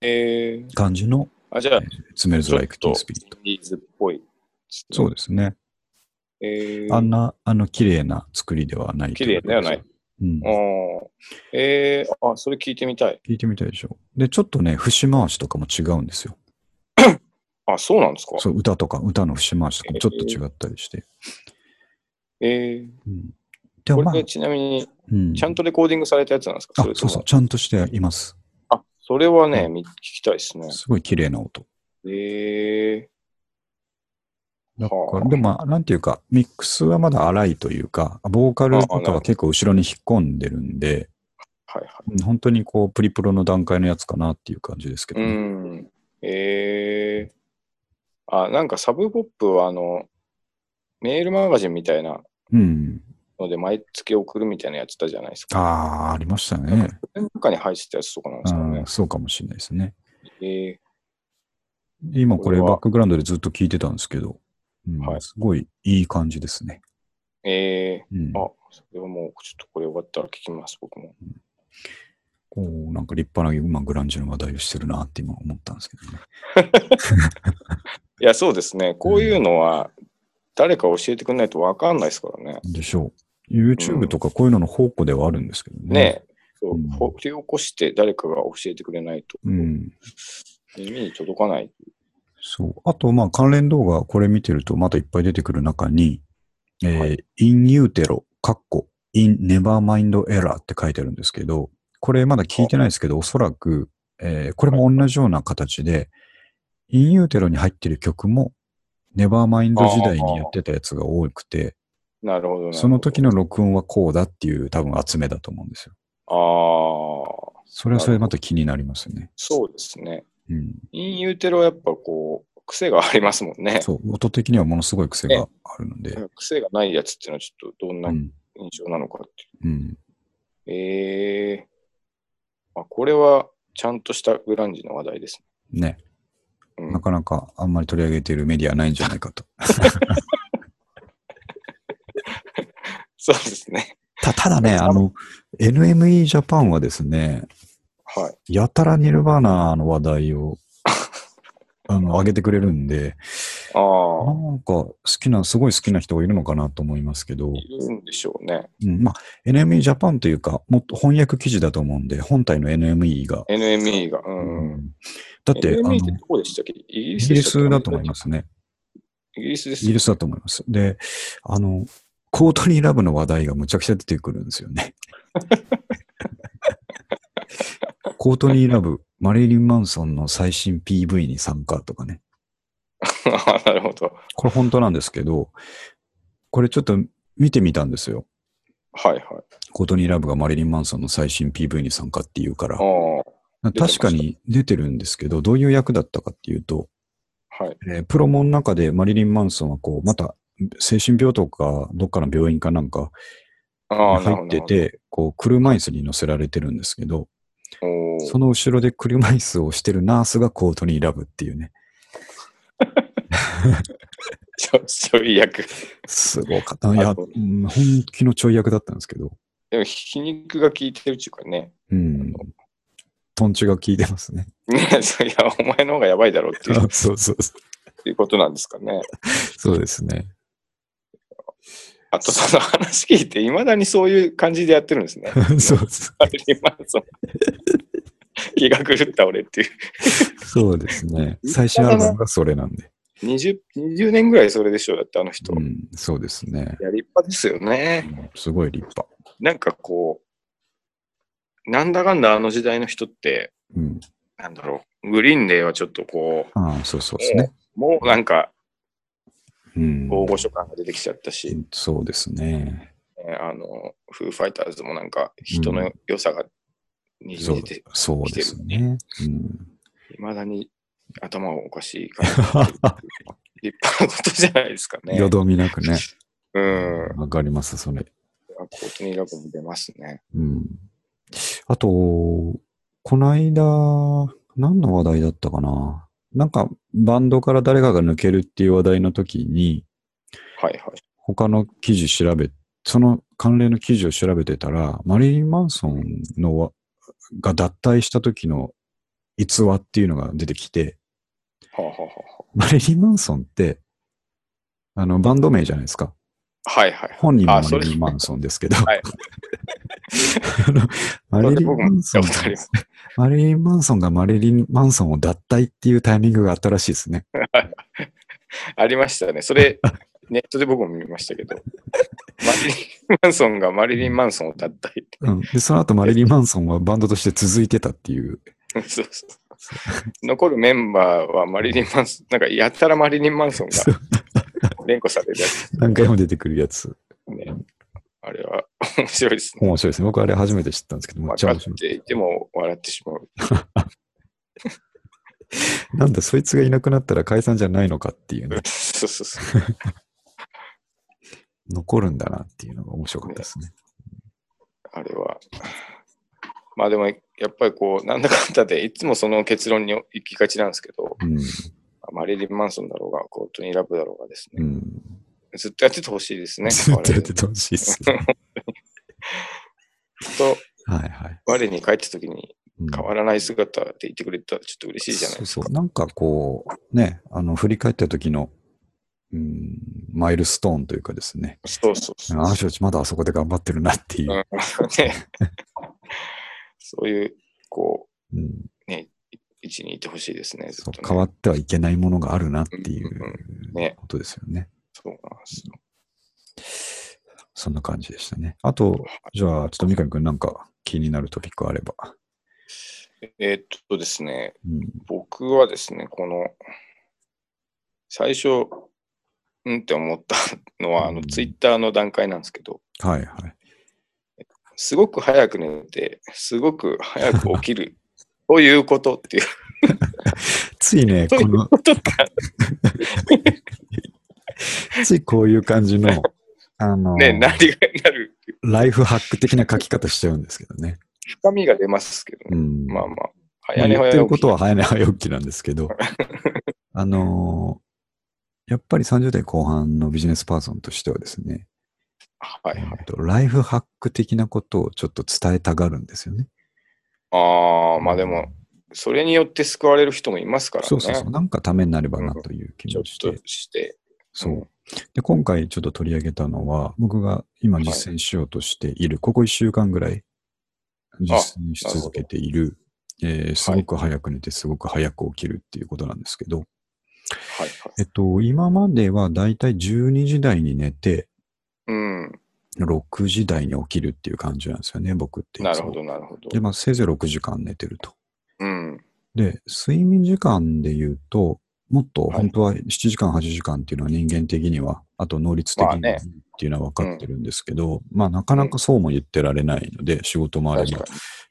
えー、感じの、あ、じゃあ、スメルズ・ちょっライク・とー・スピリット。ーズっぽい。そうですね。えー、あんな、あの、綺麗な作りではない。綺麗ではない。うんえー、あ、それ聞いてみたい。聞いてみたいでしょ。で、ちょっとね、節回しとかも違うんですよ。あ、そうなんですかそう、歌とか、歌の節回しとかもちょっと違ったりして。えー、うん。でもまあ、これちなみに、うん。ちゃんとレコーディングされたやつなんですか？あ、そうそう、ちゃんとしています。あ、それはね、み聞きたいですね。すごい綺麗な音。えだかはあら、でもまあ、なんていうか、ミックスはまだ荒いというか、ボーカルとかは結構後ろに引っ込んでるんで、ー、はいはうん本当にこう、プリプロの段階のやつかなっていう感じですけい。うどね。ん。えー、あ、なんかサブポップはあの、メールマガジンみたいなうん。ので毎月送るみたいなやつだじゃないですか。ああ、ありましたね。中に入ってたやつとかなんですかねうん。そうかもしれないですね。え今これバックグラウンドでずっと聞いてたんですけど、うんはいすごいいい感じですね。ー、えうんー、あ、それはもうちょっとこれ終わったら聞きます、僕も。こうなんか立派な、まあ、グランジの話題をしてるなって今思ったんですけどね。(laughs) いや、そうですね。こういうのは誰か教えてくれないとわかんないですからね。でしょう。YouTube とかこういうのの宝庫ではあるんですけどね。ねえ。そううん掘り起こして誰かが教えてくれないとうん。耳に届かない。そう。あと、まあ、関連動画、これ見てると、またいっぱい出てくる中に、えーは in utero、カッコ、in never mind error って書いてあるんですけど、これまだ聞いてないですけど、おそらく、えーこれも同じような形で、in utero に入ってる曲も、ネバーマインド時代にやってたやつが多くて、なるほど。その時の録音はこうだっていう多分集めだと思うんですよ。ああ、それはそれでまた気になりますよね。そうですね。うん。インユーテロはやっぱこう、癖がありますもんね。そう、音的にはものすごい癖があるので。癖がないやつっていうのはちょっとどんなうん。印象なのかってうん。いう。ええあ、これはちゃんとしたグランジの話題ですね。ね。うんなかなかあんまり取り上げているメディアはないんじゃないかと。(laughs) そうですね。た、ただね、あの、NME ジャパンはですね、はい。やたらニルバーナの話題を、(laughs) あの、上げてくれるんで、ああ、なんか好きな、すごい好きな人がいるのかなと思いますけど、いるんでしょうね。うん、まあ、NME ジャパンというか、もっと翻訳記事だと思うんで、本体の NME が。NME が。う。うんんだって、あ NME の、ってどこでしたっけ？イギリスだと思いますね。イギリスですイギリスだと思います。で、あの、コートニーラブの話題がむちゃくちゃ出てくるんですよね。(laughs) コートニーラブ、マリリン・マンソンの最新 PV に参加とかね。あ (laughs) なるほど。これ本当なんですけど、これちょっと見てみたんですよ。はいはい。コートニーラブがマリリン・マンソンの最新 PV に参加っていうから確かに出てるんですけど、どういう役だったかっていうと、はい。えープロモの中でマリリン・マンソンはこう、また精神病棟かどっかの病院かなんか入って。て、こう、車椅子に乗せられてるんですけど、その後ろで車椅子をしてるナースがコートニーラブっていうね、ちょ、ちょい役。すごかった。いや、本気のちょい役だったんですけど、でも、皮肉が効いてるっていうかね。うん。トンチが効いてますね。ね、そういや、お前の方がやばいだろうっていう (laughs) そうそうそっていうことなんですかね。う。そうですね。あと、その話聞いて、いまだにそういう感じでやってるんですね。(laughs) そうそうマリリンマンソン気が狂った俺っていう。そうですね。最新アルバムがそれなんで。20, 20年ぐらいそれでしょ、だってあの人。いうん、そうですね。や、立派ですよね。うんすごい立派。なんかこう、なんだかんだあの時代の人って、うん。なんだろう、グリーンデーはちょっとこああ、そうそうですね。う、もうなんかうん。大御所感が出てきちゃったし、そうですね。ねあの、フーファイターズもなんか人の良さがにじそうみ出て、そうですね。うん。いまだに頭がおかしいから、(laughs) 立派なことじゃないですかね。よどみなくね。うん。わかります、それ。コートニーラブも出ますね。うん。あと、この間、何の話題だったかな？なんか、バンドから誰かが抜けるっていう話題の時に、はいはい。他の記事調べ、その関連の記事を調べてたら、マリリン・マンソンのわが脱退した時の逸話っていうのが出てきて、はあ、はあはマリリン・マンソンって、あの、バンド名じゃないですか。あ、はいはい。本人もあそれマリリン・マンソンですけど、(laughs) マリリン・マンソン (laughs) マリリン・マンソンがマリリン・マンソンを脱退っていうタイミングがあったらしいですね。(laughs) ありましたね。それ、ネットで僕も見ましたけど、マリリン・マンソンがマリリン・マンソンを脱退。うん。で、その後マリリン・マンソンはバンドとして続いてたっていう。そうそう残るメンバーはマリリン・マンソン、なんかやったらマリリン・マンソンが (laughs) 連呼されるやつ何回も出てくるやつ。ね。あれは面白いですね。面白いですね。僕あれ初めて知ったんですけど、めっちゃ面白い。ていても笑ってしまう。(laughs) なんでそいつがいなくなったら解散じゃないのかっていうね。(laughs) そうそうそう。残るんだなっていうのが面白かったですね。あれは。まあでも、やっぱりこう、なんだかんだで、いつもその結論に行きがちなんですけど、うん。マリリン・マンソンだろうが、コートニー・ラブだろうがですね、うん。ずっとやっててほしいですね。(laughs) ずっとやっててほしいですね。と、はいはい。我に帰った時にうん変わらない姿でいてくれたらちょっと嬉しいじゃないですか。そうそう。なんかこう、ね、あの、振り返った時の、うん、マイルストーンというかですね。そうそうそう。あの人たちまだあそこで頑張ってるなっていう。うん (laughs) ね、そういう、こうんう、ね、位置にいてほしいですね、ね。変わってはいけないものがあるなっていうことですよね。そうなんですよ。そんな感じでしたね。あと、じゃあ、ちょっと三上くんなんか気になるトピックあれば。えーっとですね、うん。僕はですね、この、最初、うんって思ったのは、あの、うんツイッターの段階なんですけど、はいはい。すごく早く寝て、すごく早く起きる。ということっていうついね、(laughs) この。(laughs) ついこういう感じの、あの、ね、なりがなる。ライフハック的な書き方しちゃうんですけどね。深みが出ますけどね。うん。まあまあ、ま早寝あ言って早起き。ることは早寝早起きなんですけど、(laughs) あのーやっぱり30代後半のビジネスパーソンとしてはですね、はいはいえっ。とライフハック的なことをちょっと伝えたがるんですよね。ああ、まあでも、それによって救われる人もいますからね。そうそうそう。なんかためになればなという気ちょっ持ちで。として。そう。で、今回ちょっと取り上げたのは、僕が今実践しようとしている、ここ1週間ぐらい実践し続けている、えーすごく早く寝てすごく早く起きるっていうことなんですけど、はいえっと、今まではだいたい12時台に寝て、はい。うん。6時台に起きるっていう感じなんですよね、僕って。なるほど、なるほどで、。まあ、せいぜい6時間寝てると。うん。で、睡眠時間で言うと、もっとはい本当は7時間、8時間っていうのは人間的には、あと能率的にっていうのは分かってるんですけど、まあなかなかそうも言ってられないので、仕事もあれば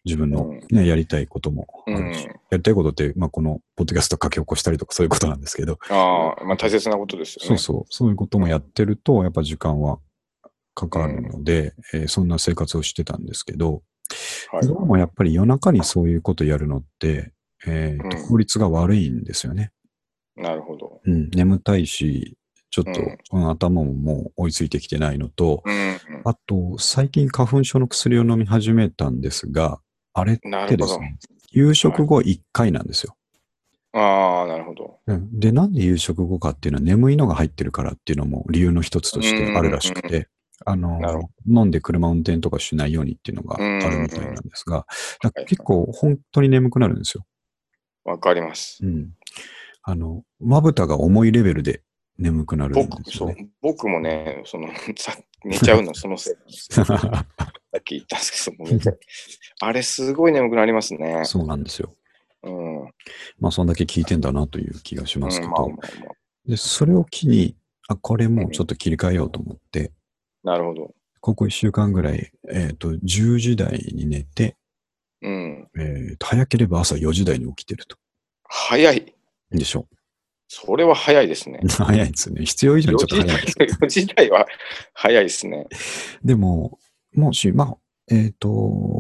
自分の、うんねやりたいこともあるし、ん。やりたいことって、まあこのポッドキャスト書き起こしたりとかそういうことなんですけど、ああ、まあ大切なことですよね。そうそう、そういうこともやってると、やっぱ時間はかかるので、えーそんな生活をしてたんですけど、はい。どうもやっぱり夜中にそういうことやるのって、えーとうん効率が悪いんですよね。なるほど。うん、眠たいし、ちょっと、うんうん頭ももう追いついてきてないのと、うん。あと、最近花粉症の薬を飲み始めたんですが、あれっ。てですね、夕食後1回なんですよ。ああ、なるほど。うんで、なんで夕食後かっていうのは眠いのが入ってるからっていうのも理由の一つとしてあるらしくて、あの飲んで車運転とかしないようにっていうのがあるみたいなんですが、結構本当に眠くなるんですよ。わかります。うん。あの、まぶたが重いレベルで眠くなるんで僕、すよそうね。、僕もね、その、さ寝ちゃうの、(laughs) そのせいなんですよ。さっき言ったんですけどあれ、すごい眠くなりますね。そうなんですよ。うん。うんまあ、そんだけ効いてんだなという気がしますけど、まあまあまで、それを機に、あ、これもうちょっと切り替えようと思って、あ。なるほど。ここ1週間ぐらい、えっ、と、10時台に寝て、うん。えーと、早ければ朝4時台に起きてると。早い。でしょそれは早いですね。(laughs) 早いですよね。必要以上にちょっと早いです。(laughs) 4時台は早いですね。でも、もし、まあ、えっ、と、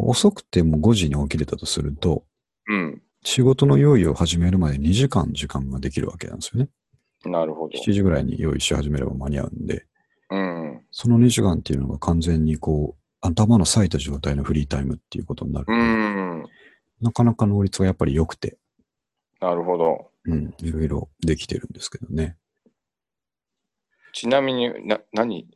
遅くても5時に起きれたとすると、うん。仕事の用意を始めるまで2時間時間ができるわけなんですよね。なるほど。7時ぐらいに用意し始めれば間に合うんで、うん。その2時間っていうのが完全にこう、頭の冴えた状態のフリータイムっていうことになるうん。なかなか能率がやっぱり良くて、なるほど。うん、いろいろできてるんですけどね。ちなみにな何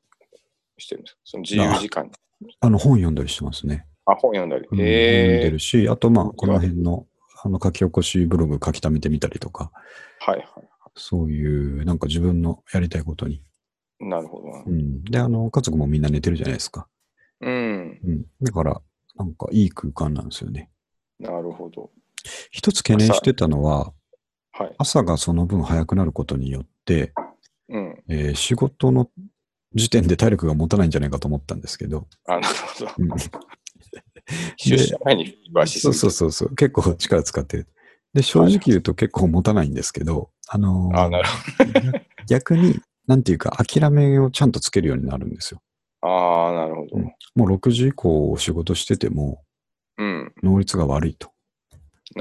してるんですか？その自由時間に。あの、本読んだりしてますね。あ、本読んだり。うん本読んええでるし、あとまあ、この辺の、あの、書き起こしブログ書き溜めてみたりとか、はいはそういう、なんか自分のやりたいことに。い。なるほどなう。ん。で、あの、家族もみんな寝てるじゃないですか。うん。うん。だから、なんかいい空間なんですよね。なるほど。一つ懸念してたのは、はい。朝がその分早くなることによって、うん。えー仕事の時点で体力が持たないんじゃないかと思ったんですけど、あ、なるほど。うん (laughs) 出社前にそうそうそうそう、結構力使ってる。で、正直言うと結構持たないんですけど、あのーあ、なる逆に、なんていうか、諦めをちゃんとつけるようになるんですよ。ああ、なるほど。うんもう6時以降仕事してても、うん。能率が悪いと。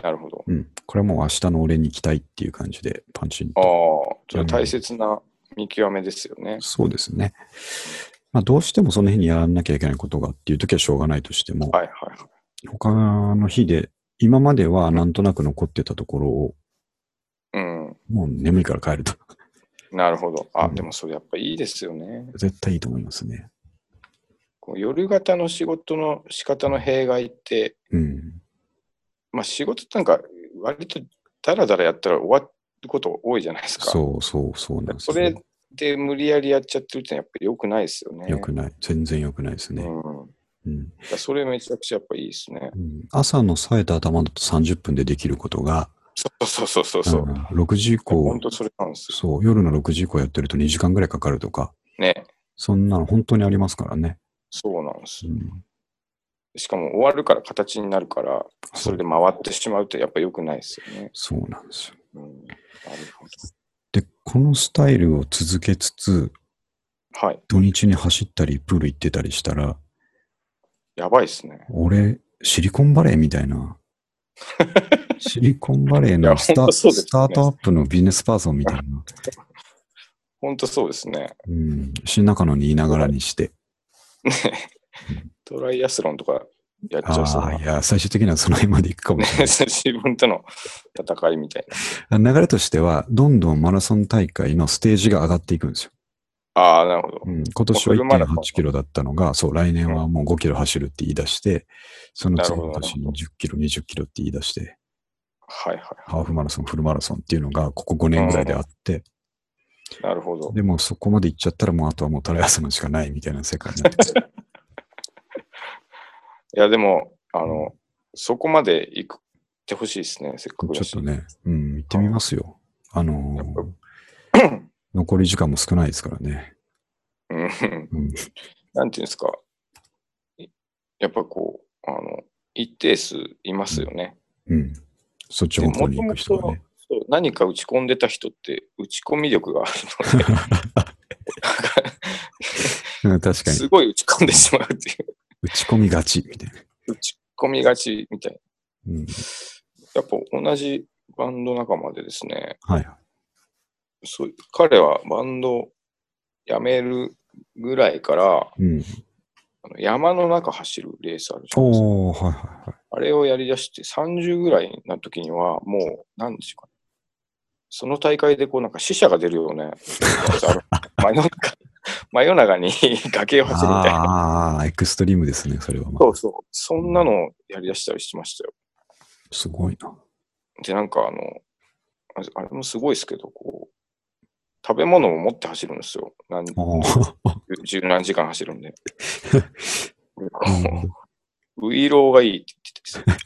なるほど。うん。これはもう明日の俺に期待っていう感じで、パンチンああと。、それ大切な見極めですよね。そうですね。まあ、どうしてもその日にやらなきゃいけないことがっていう時はしょうがないとしても、はいはいはい。他の日で、今まではなんとなく残ってたところを、うん。もう眠いから帰ると。なるほど。あ、うんでもそれやっぱいいですよね。絶対いいと思いますね。こう夜型の仕事の仕方の弊害って、うん。まあ仕事なんか割とダラダラやったら終わること多いじゃないですか。そうそうそうなんですよそれで無理やりやっちゃってるってやっぱり良くないですよね。良くない。全然良くないですね。うん。うん。それめちゃくちゃやっぱいいですね。うん朝の冴えた頭だと30分でできることが、そうそうそうそう。うん6時以降本、当それなんですよ。そう、夜の6時以降やってると2時間ぐらいかかるとか、ね。そんなの本当にありますからね。そうなんですう。ん、しかも終わるから形になるから、それで回ってしまうってやっぱ良くないですよね。そうなんですよ。うん。なるほで、このスタイルを続けつつ、ど。はい。土日に走ったり、プール行ってたりしたら、やばいですね。俺、シリコンバレーみたいな、シリコンバレーのスタ,、ねスタートアップのビジネスパーソンみたいな、本当そうですね。うん、新中野に言いながらにして、トライアスロンとかやっちゃいそうなああ、い。や、最終的にはその辺まで行くかもしれない。自分との戦いみたいな。流れとしては、どんどんマラソン大会のステージが上がっていくんですよ。ああ、なるほど。うん、今年はフルマラソン1.8キロだったのが、そう、来年はもう5キロ走るって言い出して、その次の年に10キロ、20キロって言い出して、はいはいハーフマラソン、フルマラソンっていうのが、ここ5年ぐらいであって、なるほど。でもそこまで行っちゃったら、もうあとはもうトライアスロンしかないみたいな世界になって (laughs) いや、でも、あの、そこまで行くってほしいですね、せっかく。ちょっとね、うん、行ってみますよ。あのー残り時間も少ないですからね。うんうん、なんていうんですか。いやっぱこう、あの、一定数いますよね。うん。そっち方向に行く人がね。そう何か打ち込んでた人って打ち込み力があるのうん、(laughs) 確かで、に。すごい打ち込んでしまうっていう。打ち込みがち、みたいな。打ち込みがちみたいうん。な。やっぱ同じバンド仲間でですね、はい。そう彼はバンド辞めるぐらいから、うん。あの山の中走るレースあるじゃないですか。はいはいはい。あれをやり出して30ぐらいな時には、もう、なんでしょうかね。その大会でこうなんか死者が出るようなやつ (laughs) ある真夜中、(laughs) 真夜中に (laughs) 崖を走るみたいな。ああ、エクストリームですね、それは、まあそうそう。そんなのをやり出したりしましたよ。すごいな。で、なんかあの、あれあれもすごいですけど、こう、食べ物を持って走るんですよ。何十何時間走るんで。(laughs) うんウイローがいいって言ってて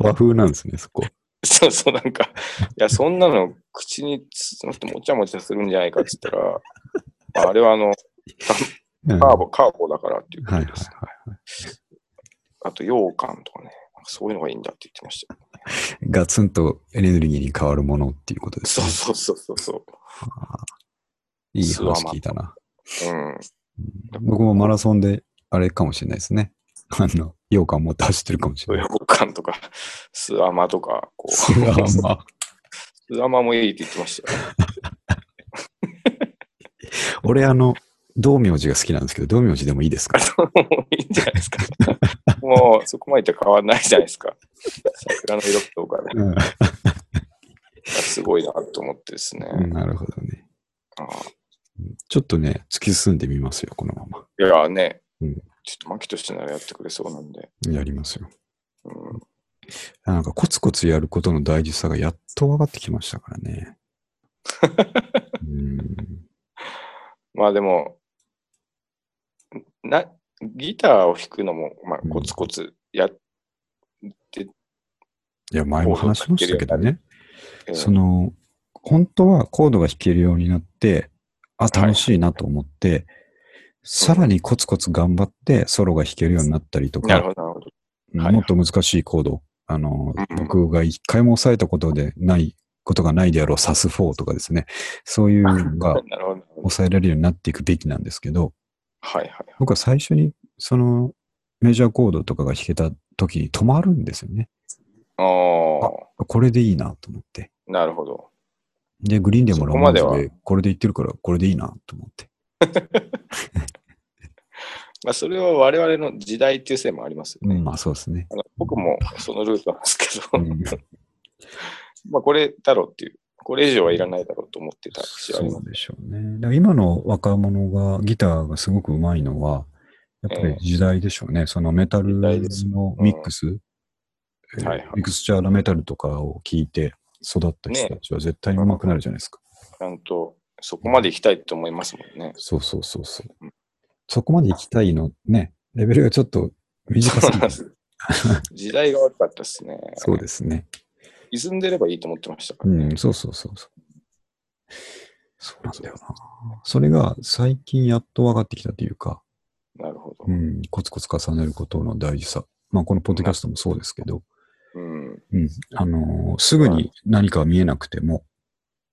和風なんですね、そこ。そうそう、なんか、いや、そんなの口につまってもちゃもちゃするんじゃないかって言ったら、あれはあの、うんカーボ、カーボだからっていうこはいはいとです。はい。あと、羊羹とかね、そういうのがいいんだって言ってましたよ。ガツンとエネルギーに変わるものっていうことですね。そうそうそうそうそいい話聞いたな。う。うん。うん僕もマラソンであれかもしれないですね。(laughs) あの、羊羹持って走ってるかもしれない。ヨガンとか、スアマとか、こう、それはまあ、スアマもいいって言ってましたよ。(laughs) 俺あの、道明寺が好きなんですけど、道明寺でもいいですか？いいんじゃないですか。(laughs) もうそこまで言って変わらないじゃないですか。桜の色とかね。うんすごいなと思ってですね。うん。なるほどね。ちょっとね、突き進んでみますよ、このまま。いやね、うんちょっと牧としてならやってくれそうなんで。やりますよ。うん、なんかコツコツやることの大事さがやっと分かってきましたからね。(laughs) うん。まあでも、な、ギターを弾くのも、まあ、コツコツやって、いや、前も話しましたけどね。えーその、本当はコードが弾けるようになって、あ、楽しいなと思って、さらにコツコツ頑張ってソロが弾けるようになったりとか、もっと難しいコード、あの、うん僕が一回も押さえたことでない、ことがないであろうサス4とかですね、そういうのが (laughs) 抑えられるようになっていくべきなんですけど、はいはい。僕は最初にそのメジャーコードとかが弾けた時に止まるんですよね。あこれでいいなと思って。あ、なるほど。で、グリーンでもそラモーズでこれで言ってるから、これでいいなと思って。(laughs) まあ、それは我々の時代っていうせいもありますよね。うん、まあそうですね。僕もそのルートなんですけど、うん (laughs) まあこれだろうっていう、これ以上はいらないだろうと思ってた節はあります。そうでしょうね。だから今の若者がギターがすごく上手いのは、やっぱり時代でしょうね。そのメタルのミックス、えーはいはいミクスチャーのメタルとかを聞いて育った人たちは絶対に上手くなるじゃないですか。ちゃんとそこまで行きたいと思いますもんね。そうそうそうそううん。そこまで行きたいのね、レベルがちょっと短すぎて。(laughs) 時代が悪かったですね。(laughs) そうですね。歪んでればいいと思ってましたからね。うん、そうそうそうそう。そうなんだよな。それが最近やっと分かってきたというか、なるほどう。ん、コツコツ重ねることの大事さ。まあ、このポッドキャストもそうですけど、うん。うん、あのーすぐに何か見えなくても、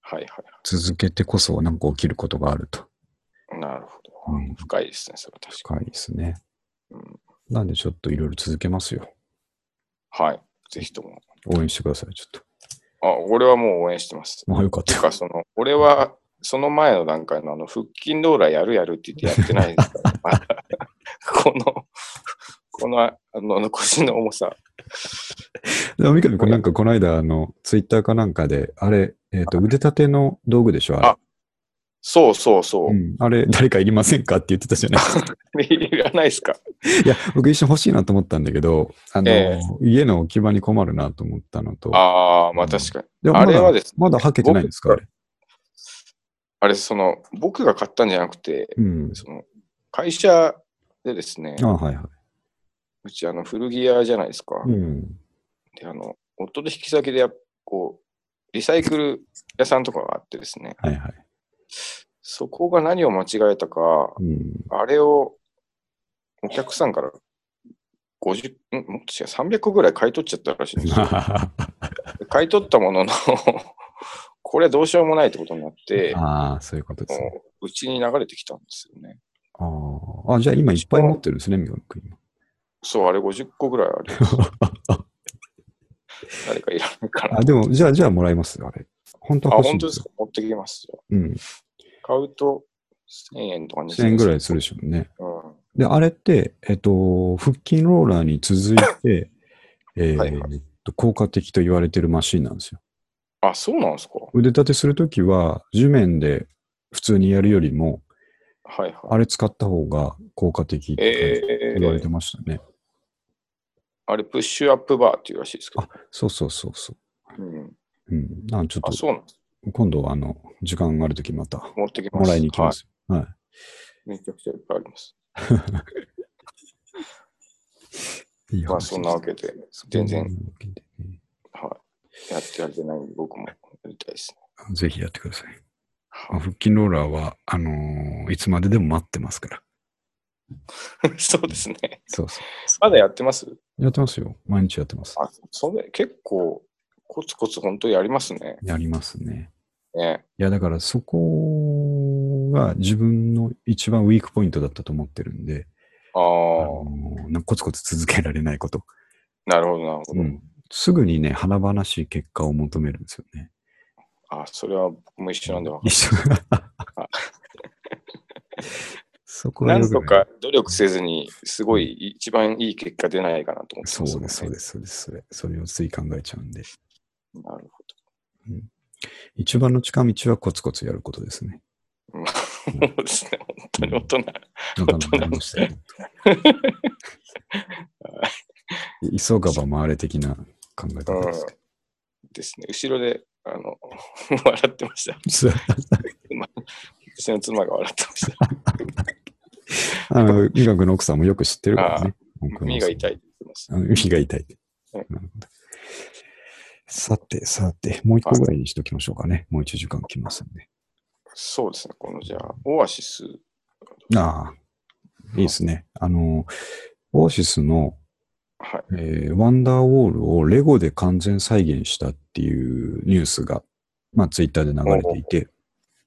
はいは続けてこそ何か起きることがあると。い。なるほど。うん深いですね、それは確か深いですね。に。うん、なんでちょっといろいろ続けますよ。はい。ぜひとも。応援してください、ちょっと。あ、俺はもう応援してます。まあよかったか、その、俺は、その前の段階のあの、腹筋ローラーやるやるって言ってやってないですから、(laughs) まだこの、この、あの、腰の重さ。でも三上君なんかこの間、あの、ツイッターかなんかで、あれ、えっ、と、腕立ての道具でしょあれ。あそうそうそう。うん、あれ、誰かいりませんかって言ってたじゃないですか。いらないですかいや、僕一瞬欲しいなと思ったんだけど、あの、え家の置き場に困るなと思ったのと。ああ、まあ確かに。でもあれはですねまだ、まだ履けてないんですかあれ？あれ、その、僕が買ったんじゃなくて、うん。その、会社でですね、あはいはうち、あの、古着屋じゃないですか。い。うん。で、あの、夫で引き先でや、こう、リサイクル屋さんとかがあってですね、はいはい。そこが何を間違えたか、うん。あれをお客さんから50、ん？もっと違う、300個ぐらい買い取っちゃったらしいんですよ。で (laughs) 買い取ったものの、(laughs) これはどうしようもないってことになって、ああ、そういうことですね。もううちに流れてきたんですよね。あーあ、じゃあ今いっぱい持ってるんですね、三上君。そう、あれ50個ぐらいある。(laughs) 誰かいらないかな。あ、でも、じゃあ、じゃあもらいますよ、あれ。本当あ、は欲しいんでよ本当ですすか？持ってきますよ。うん。買うと1000円とか2000 1000円ぐらいするでしょうね。うん。で、あれって、えっと、腹筋ローラーに続いて、えーはいはえっと効果的と言われてるマシンなんですよ。あ、そうなんですか腕立てするときは、地面で普通にやるよりも、はいはい。あれ使った方が効果的ってえ言われてー、ましたね。あれ、プッシュアップバーっていうらしいですけどあ。そうそうそうそうん、う。うん。なんちょっあ、と、そうなんです。今度、あの、時間があるときまた、持ってきます。もらいに行きます。はい。はい。めちゃくちゃいっぱいあります。(laughs) いい話まあ、そんなわけで、全然、はい。やってやれてないんで、僕もやりたいですね。ぜひやってください。はい。腹筋ローラーは、あのーいつまででも待ってますから。(laughs) そうですね。そうそまだやってます？う。やってますよ。毎日やってます。あ、それ結構コツコツ本当にやりますね。やりますね。ね。いや、だからそこが自分の一番ウィークポイントだったと思ってるんで、ああコツコツ続けられないこと。なるほど、なるほど。うん。すぐにね、華々しい結果を求めるんですよね。あ、それは僕も一緒なんでわか一緒。(laughs) そこなんとか努力せずに、すごい一番いい結果出ないかなと思ってそうです、そうすです、そうです。それ、それをつい考えちゃうんで。ね。なるほ一番の近道はコツコツやることですね。そうですね。本当に大人。大人になりましたよ。(laughs) 急がば回れ的な考え方ですね。ですね。後ろで、あの、(laughs) 笑ってました。うちの妻が笑ってました。(laughs) あの、美学の奥さんもよく知ってるからね。耳が痛いって言ってます。あの耳が痛いって。はいなるほどさて、さて、もう一個ぐらいにしときましょうかね。もう一時間来ますんで。そうですね。この、じゃあ、オアシス。ああ、いいですね。あの、オアシスの、はい。えーワンダーウォールをレゴで完全再現したっていうニュースが、まあ、ツイッターで流れていて、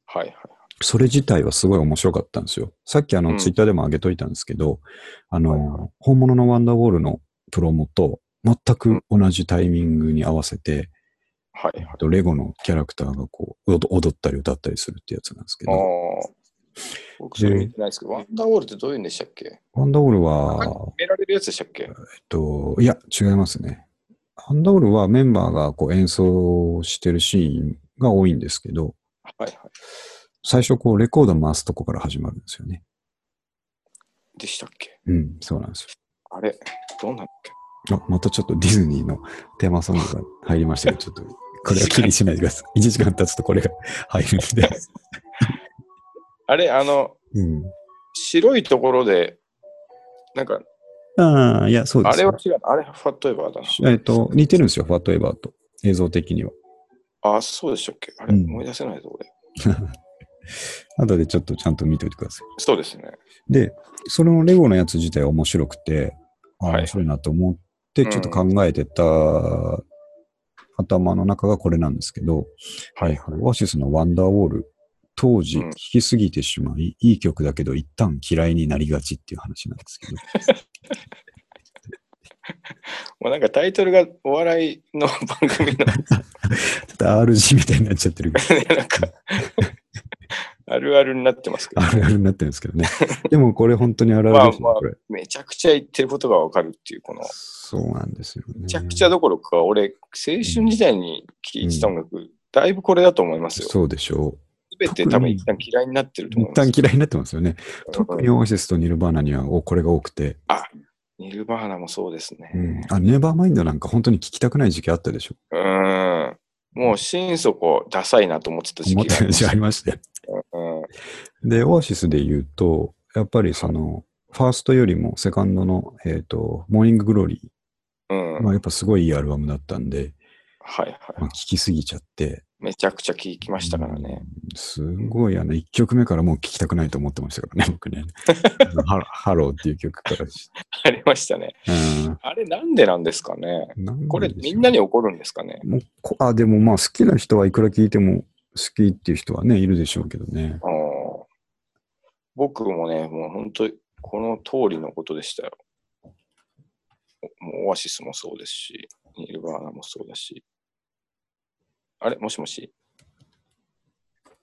はい。はい。それ自体はすごい面白かったんですよ。さっきあの、うんツイッターでも上げといたんですけど、あの、はいは本物のワンダーウォールのプロモと全く同じタイミングに合わせて、はい。はいレゴのキャラクターがこう、踊踊ったり歌ったりするってやつなんですけど、。僕それ見てないですけど、ワンダーウォールってどういうんでしたっけ？ワンダーウォールは、決められるやつでしたっけ？えっと、いや、違いますね。ワンダーウォールはメンバーがこう演奏してるシーンが多いんですけど、はいはい。最初こうレコード回すとこから始まるんですよね。でしたっけ？うん、そうなんですよ。あれどうなんだっけ？あ、またちょっとディズニーのテーマソングが入りましたけど、(laughs) ちょっと、これは気にしないでください。1時間経つとこれが入るんで。(laughs) あれ、あの、うん。白いところで、なんか、ああ、いや、そうですよ。あれは違う。あれ、ファットエバーだな。えっと、似てるんですよ、ファットエバーと。映像的には。あ、そうでしたっけ？あれ、うん思い出せないぞ、俺。(laughs) 後でちょっとちゃんと見ておいてください。そうですね。で、そのレゴのやつ自体は面白くて、あはい面白いなと思って、ちょっと考えてた頭の中がこれなんですけど、はいオアシスのワンダーウォール、当時うん。聴きすぎてしまい、いい曲だけど一旦嫌いになりがちっていう話なんですけど、(laughs) もうなんかタイトルがお笑いの番組の、(laughs) ちょっと RG みたいになっちゃってるけど、(laughs) なんか、あるあるになってますけど、あるあるになってるんですけどね。でもこれ本当にあるあるですよ、まあまあ。めちゃくちゃ言ってることがわかるっていう、この、そうなんですよね。めちゃくちゃどころか、俺、青春時代に聴いてた音楽、だいぶこれだと思いますよ。そうでしょすべて多分一旦嫌いになってるう。と思います。一旦嫌いになってますよね。特にうんオアシスとニルバーナにはおこれが多くて、ニルバーナもそうですね。うん、あ、ネバーマインドなんか本当に聞きたくない時期あったでしょ。うーん。もう心底ダサいなと思ってた時期がありましたで、オアシスで言うと、やっぱりその、ファーストよりもセカンドの、えっ、と、モーニンググローリうん。ー、まあやっぱすごいいいアルバムだったんで、はいはい。まあ聞きすぎちゃって、めちゃくちゃ聴きましたからね。うん。すごいあの、1曲目からもう聞きたくないと思ってましたからね、僕ね。(laughs) ハローっていう曲からし。ありましたね。あれなんでなんですかね？これみんなに起こるんですかね？もうこあ、でもまあ好きな人はいくら聞いても好きっていう人はね、いるでしょうけどね。あー僕もね、もう本当この通りのことでしたよ。もうオアシスもそうですし、ニルバーナもそうだし。あれ？もしもし？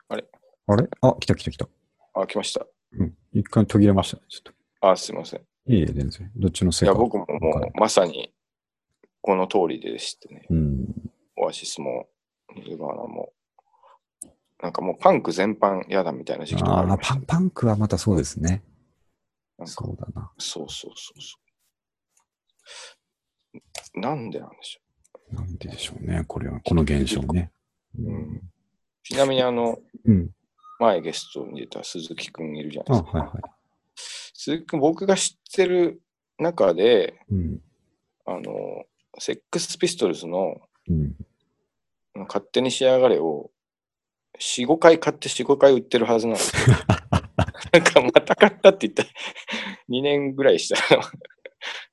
あれ？あ、来た来た来た。あ、来ました。うん。一回途切れましたね。ちょっと。あ、すいません。いえいえ、全然。どっちのせいや、いか。僕ももうまさにこの通りでしてね。うん。オアシスもニルバーナも。なんかもうパンク全般嫌だみたいな時期とかありあパン、パンクはまたそうですね。そうだな。そうそうそうそう。なんでなんでしょなんででしょうね。これは、この現象ね。う。うん、ちなみにあの、うん。前ゲストに出た鈴木くんいるじゃあ、ないですか。はいはい。鈴木くん、僕が知ってる中で、うん。あの、セックスピストルズのうん。勝手に仕上がれを4、5回買って4、5回売ってるはずなんですよ。(laughs) なんかまた買ったって言ったら2年ぐらいしたら、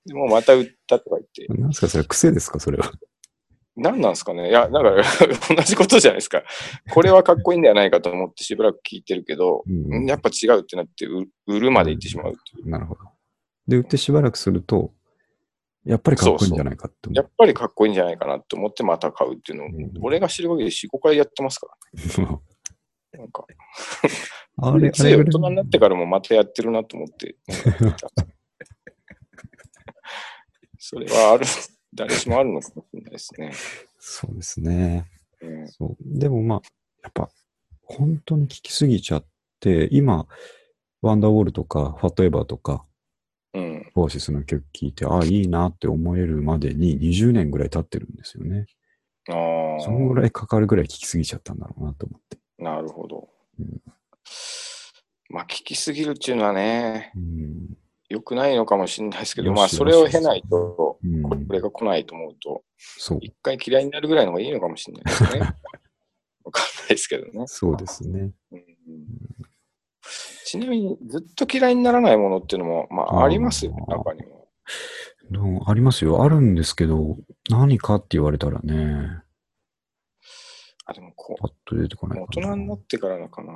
でもうまた売ったとか言って、なんですかそれ癖ですかそれは。何なんですかねいや、なんか (laughs) 同じことじゃないですか。これはかっこいいんではないかと思ってしばらく聞いてるけど、うんやっぱ違うってなって売売るまで行ってしまうっていう。なるほど。で、売ってしばらくすると、やっぱりかっこいいんじゃないかって思やっぱりかっこいいんじゃないかなって思ってまた買うっていうのを、うん俺が知る限り4、5回やってますからう。ね。(laughs) なんか、あれ、あつい大人になってからもまたやってるなと思って。(laughs) それはある、誰しもあるのかもしれないですね。そうですね。うんそう。でもまあ、やっぱ、本当に聞きすぎちゃって、今、ワンダーウォールとか、ファットエバーとか、うん。オアシスの曲聴いて、ああ、いいなって思えるまでに20年ぐらい経ってるんですよね。あそのぐあ、らいかかるぐらい聴きすぎちゃったんだろうなと思って。なるほどうん。まあ、聞きすぎるっていうのはね、うん。良くないのかもしれないですけど、まあ、それを経ないと、うんこれが来ないと思うと、そう。一回嫌いになるぐらいの方がいいのかもしれないですね。(laughs) わかんないですけどね。そうですね。うんちなみに、ずっと嫌いにならないものっていうのも、まあ、ありますよ、中にもありますよ。あるんですけど、何かって言われたらね、あ、でもこパッと出てこなう、い。大人になってからなのかな。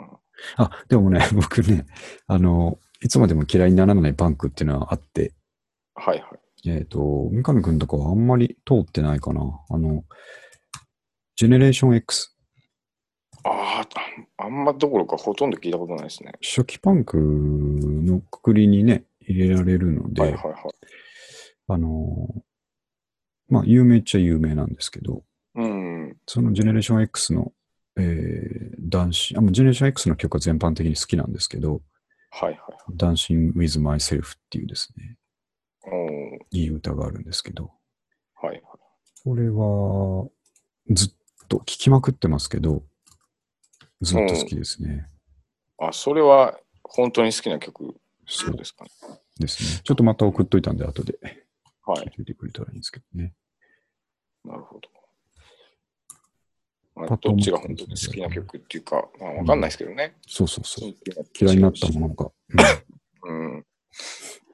あ、でもね、(laughs) 僕ね、あの、いつまでも嫌いにならないパンクっていうのはあって、はいはい。えっ、と、三上くんとかはあんまり通ってないかな。あの、ジェネレーション X。ああ、あんまどころかほとんど聞いたことないですね。初期パンクのくくりにね、入れられるので、はいはいはい。あの、まあ、有名っちゃ有名なんですけど、うん。そのジェネレーション X の、えー、男子、あ、ジェネレーション X の曲は全般的に好きなんですけど、はいはい。Dancing with Myself っていうですね、いい歌があるんですけど、はいはい。これはずっと聴きまくってますけど、ずっと好きですね。あ、それは本当に好きな曲そうですかね。ですね。ちょっとまた送っといたんで、後ではい。聞いてくれたらいいんですけどね。なるほど。まあ、どっちが本当に好きな曲っていうか、まあ、わかんないですけどね。そうそうそう。うん嫌いになったものが。うん。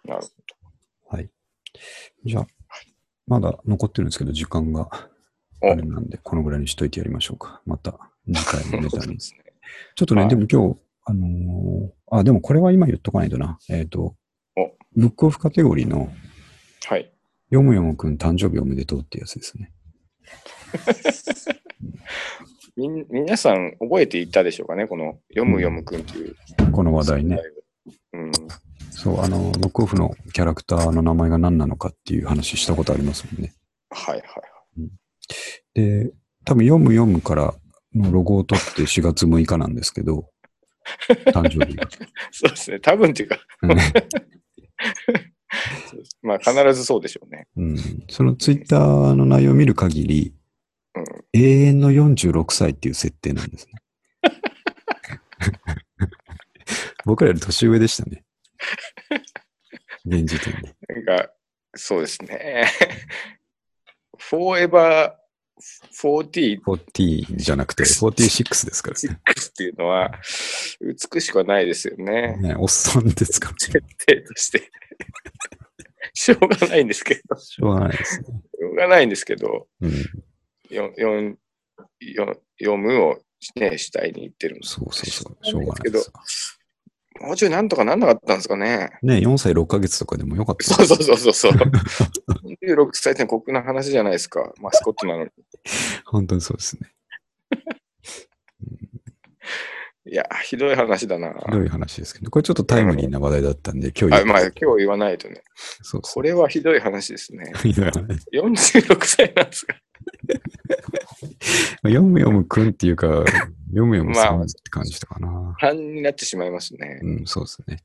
なるはい。じゃあ、まだ残ってるんですけど、時間がほど。あれなんで、このぐらいにしといてやりましょうか。また次回のネタに (laughs) そうで。すね。ちょっとね、はいでも今日、あのーあ、でもこれは今言っとかないとな。えっ、とお、ブックオフカテゴリーの、はい。よむよむくん誕生日おめでとうってやつですね。(laughs) みん皆さん覚えていたでしょうかね、この読む読むくんっていうこの話題ね。うん。そう、あの、ブックオフのキャラクターの名前が何なのかっていう話したことありますもんね。はいはい。で、多分読む読むからのロゴを取って4月6日なんですけど、(laughs) 誕生日が。そうですね。多分っていうか、(laughs) まあ必ずそうでしょうね。うん、そのツイッターの内容を見る限り、うん永遠の46歳っていう設定なんですね。(laughs) 僕らより年上でしたね。現時点で。なんか、そうですね。Forever 46 40じゃなくて (laughs) 46ですからね。っていうのは美しくはないですよね。ね、おっさんですから。設定として。(laughs) しょうがないんですけど、ししょうがないですね。ょうがないんですけど、うん、よよんよ読むを、ね、主体に言ってるんですそうそうそう。しょうがないけどです。、もうちょいなんとかなんなかったんですかね。ね、4歳6ヶ月とかでもよかったそうそうそうそうそう。(laughs) 26歳って酷な話じゃないですか。マスコットなのに。本当にそうですね。いや、ひどい話だな。ひどい話ですけど、これちょっとタイムリーな話題だったんで、今日あ言うまあ今日言わないとね。そうそこれはひどい話ですね。う。ひどい話46歳なんですか。(laughs) 読む読むくんっていうか、読む読むさんまあって感じしたかな。半になってしまいますね。うん、そうですね。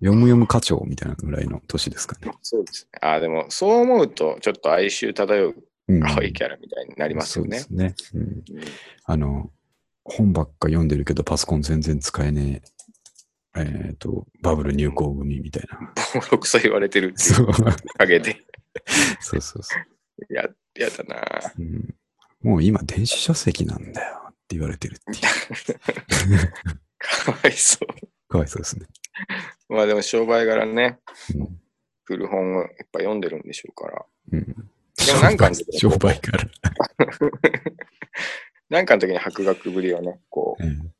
読む読む課長みたいなぐらいの年ですかね。そうですね。あでもそう思うと、ちょっと哀愁漂ううん、可愛いキャラみたいになりますよね。そうですね。うん。うんあの、本ばっか読んでるけど、パソコン全然使えねえ。えっ、と、バブル入校組みたいな。ボロクソ言われてるっていそうう陰で。そうそうそう。や、やだな。うん、もう今、電子書籍なんだよって言われてるっていう。(laughs) かわいそう。かわいそうですね。まあでも商売柄ね、うん。古本をいっぱい読んでるんでしょうから。うん。でもなんか商売から。(laughs) なんかの時に博学ぶりをね、こう、うん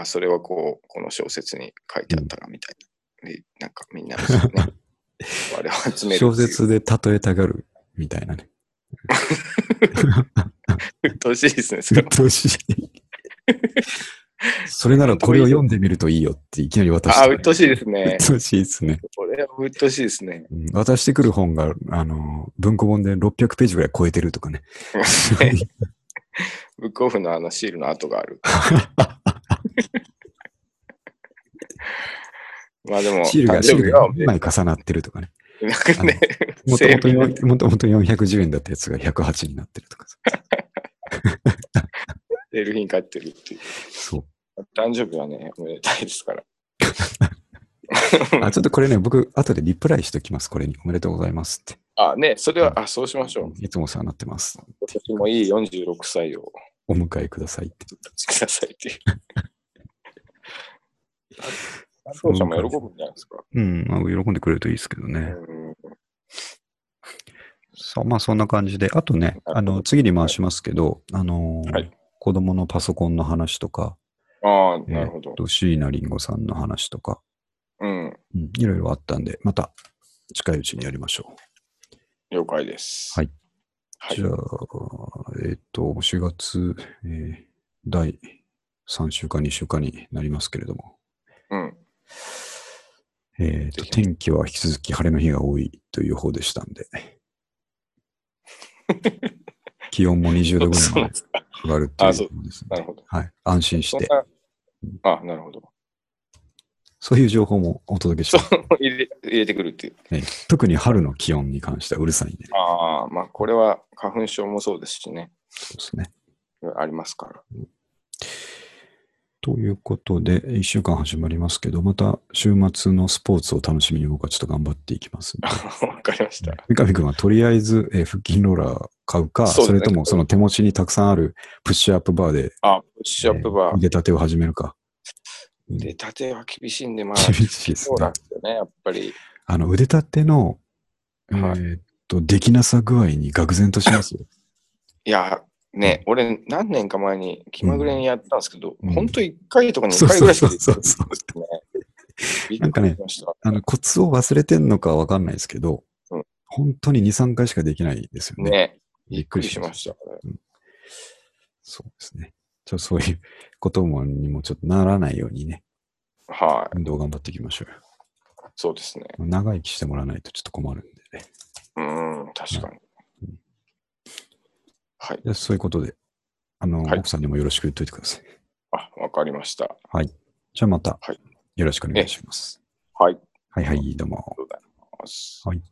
あ、それはこう、この小説に書いてあったらみたいな。で、なんかみんなね、(laughs) 我々を集める。小説で例えたがるみたいなね。(laughs) うっとうしいですね、それ鬱陶しい。(laughs) それならこれを読んでみるといいよっていきなり渡して。あ、うっとうしいですうねっ。とうしいですね。これはうっとうしいですね。うん渡してくる本が、あの、文庫本で600ページぐらい超えてるとかね。(laughs) ブックオフのあのシールの跡がある。まあでも、シールが、シールがは2枚重なってるとかね。ね、もともともともと410円だったやつが108になってるとかさ。(laughs) セール品買ってるっていう。そう。誕生日はね、おめでたいですから。(laughs) あ、ちょっとこれね、僕、後でリプライしときます。これに。おめでとうございますって。あ、ね、それは、あ、そうしましょう。いつもお世話になってます。今年もいい46歳をお迎えくださいって。くださいって (laughs) いう。担当者も喜ぶんじゃないですか。うん、まあ、喜んでくれるといいですけどね。うんそう、まあそんな感じで、あとね、あの、次に回しますけど、あのーはい子供のパソコンの話とか、ああ、なるほどえー。と椎名林檎さんの話とか、うん、うん、いろいろあったんで、また近いうちにやりましょ了解です。はい。う。はいじゃあ、えっ、と、4月、えー第3週間、2週間になりますけれども、うん。えーと天気は引き続き晴れの日が多いという予報でしたんで、(laughs) 気温も20度ぐらいまで。上がるっていうことですねなるほど。はい。安心して、あ、なるほど。そういう情報もお届けして、入れ入れてくるっていう。ね特に春の気温に関してはうるさいんで、ね、ああ、まあ、これは花粉症もそうですしね。そうですね。ありますから。ということで、1週間始まりますけど、また週末のスポーツを楽しみに僕はちょっと頑張っていきますんで。(laughs) わかりました。三上君はとりあえず、えー腹筋ローラー買うか、そねれともその手持ちにたくさんあるプッシュアップバーで、あ、プッシュアップバー。えー腕立てを始めるか。うん出たては厳しいんで、まあ、厳しいですそうなんね。ですよね、やっぱり。あの、腕立ての、えはいーっと、できなさ具合に愕然としますよ。いや、ね、俺、何年か前に気まぐれにやったんですけど、うん本当1回とか2そう回ぐらいしかできないそうそうですね。びっなんかね。あの、コツを忘れてんのかわかんないですけど、うん本当に2、3回しかできないですよね。ね、びっくりりしました。そうですね。ちょそういうこともにもちょっとならないようにね、はい、運動頑張っていきましょうよ。そうですね。長生きしてもらわないとちょっと困るんでね。うん、確かにうん。はい。でそういうことで、あの、はい奥さんにもよろしく言っといてください。あ、わかりました。じゃあまたはい、よろしくお願いします。はい。ありはいはい、どうもが。とうございます。はい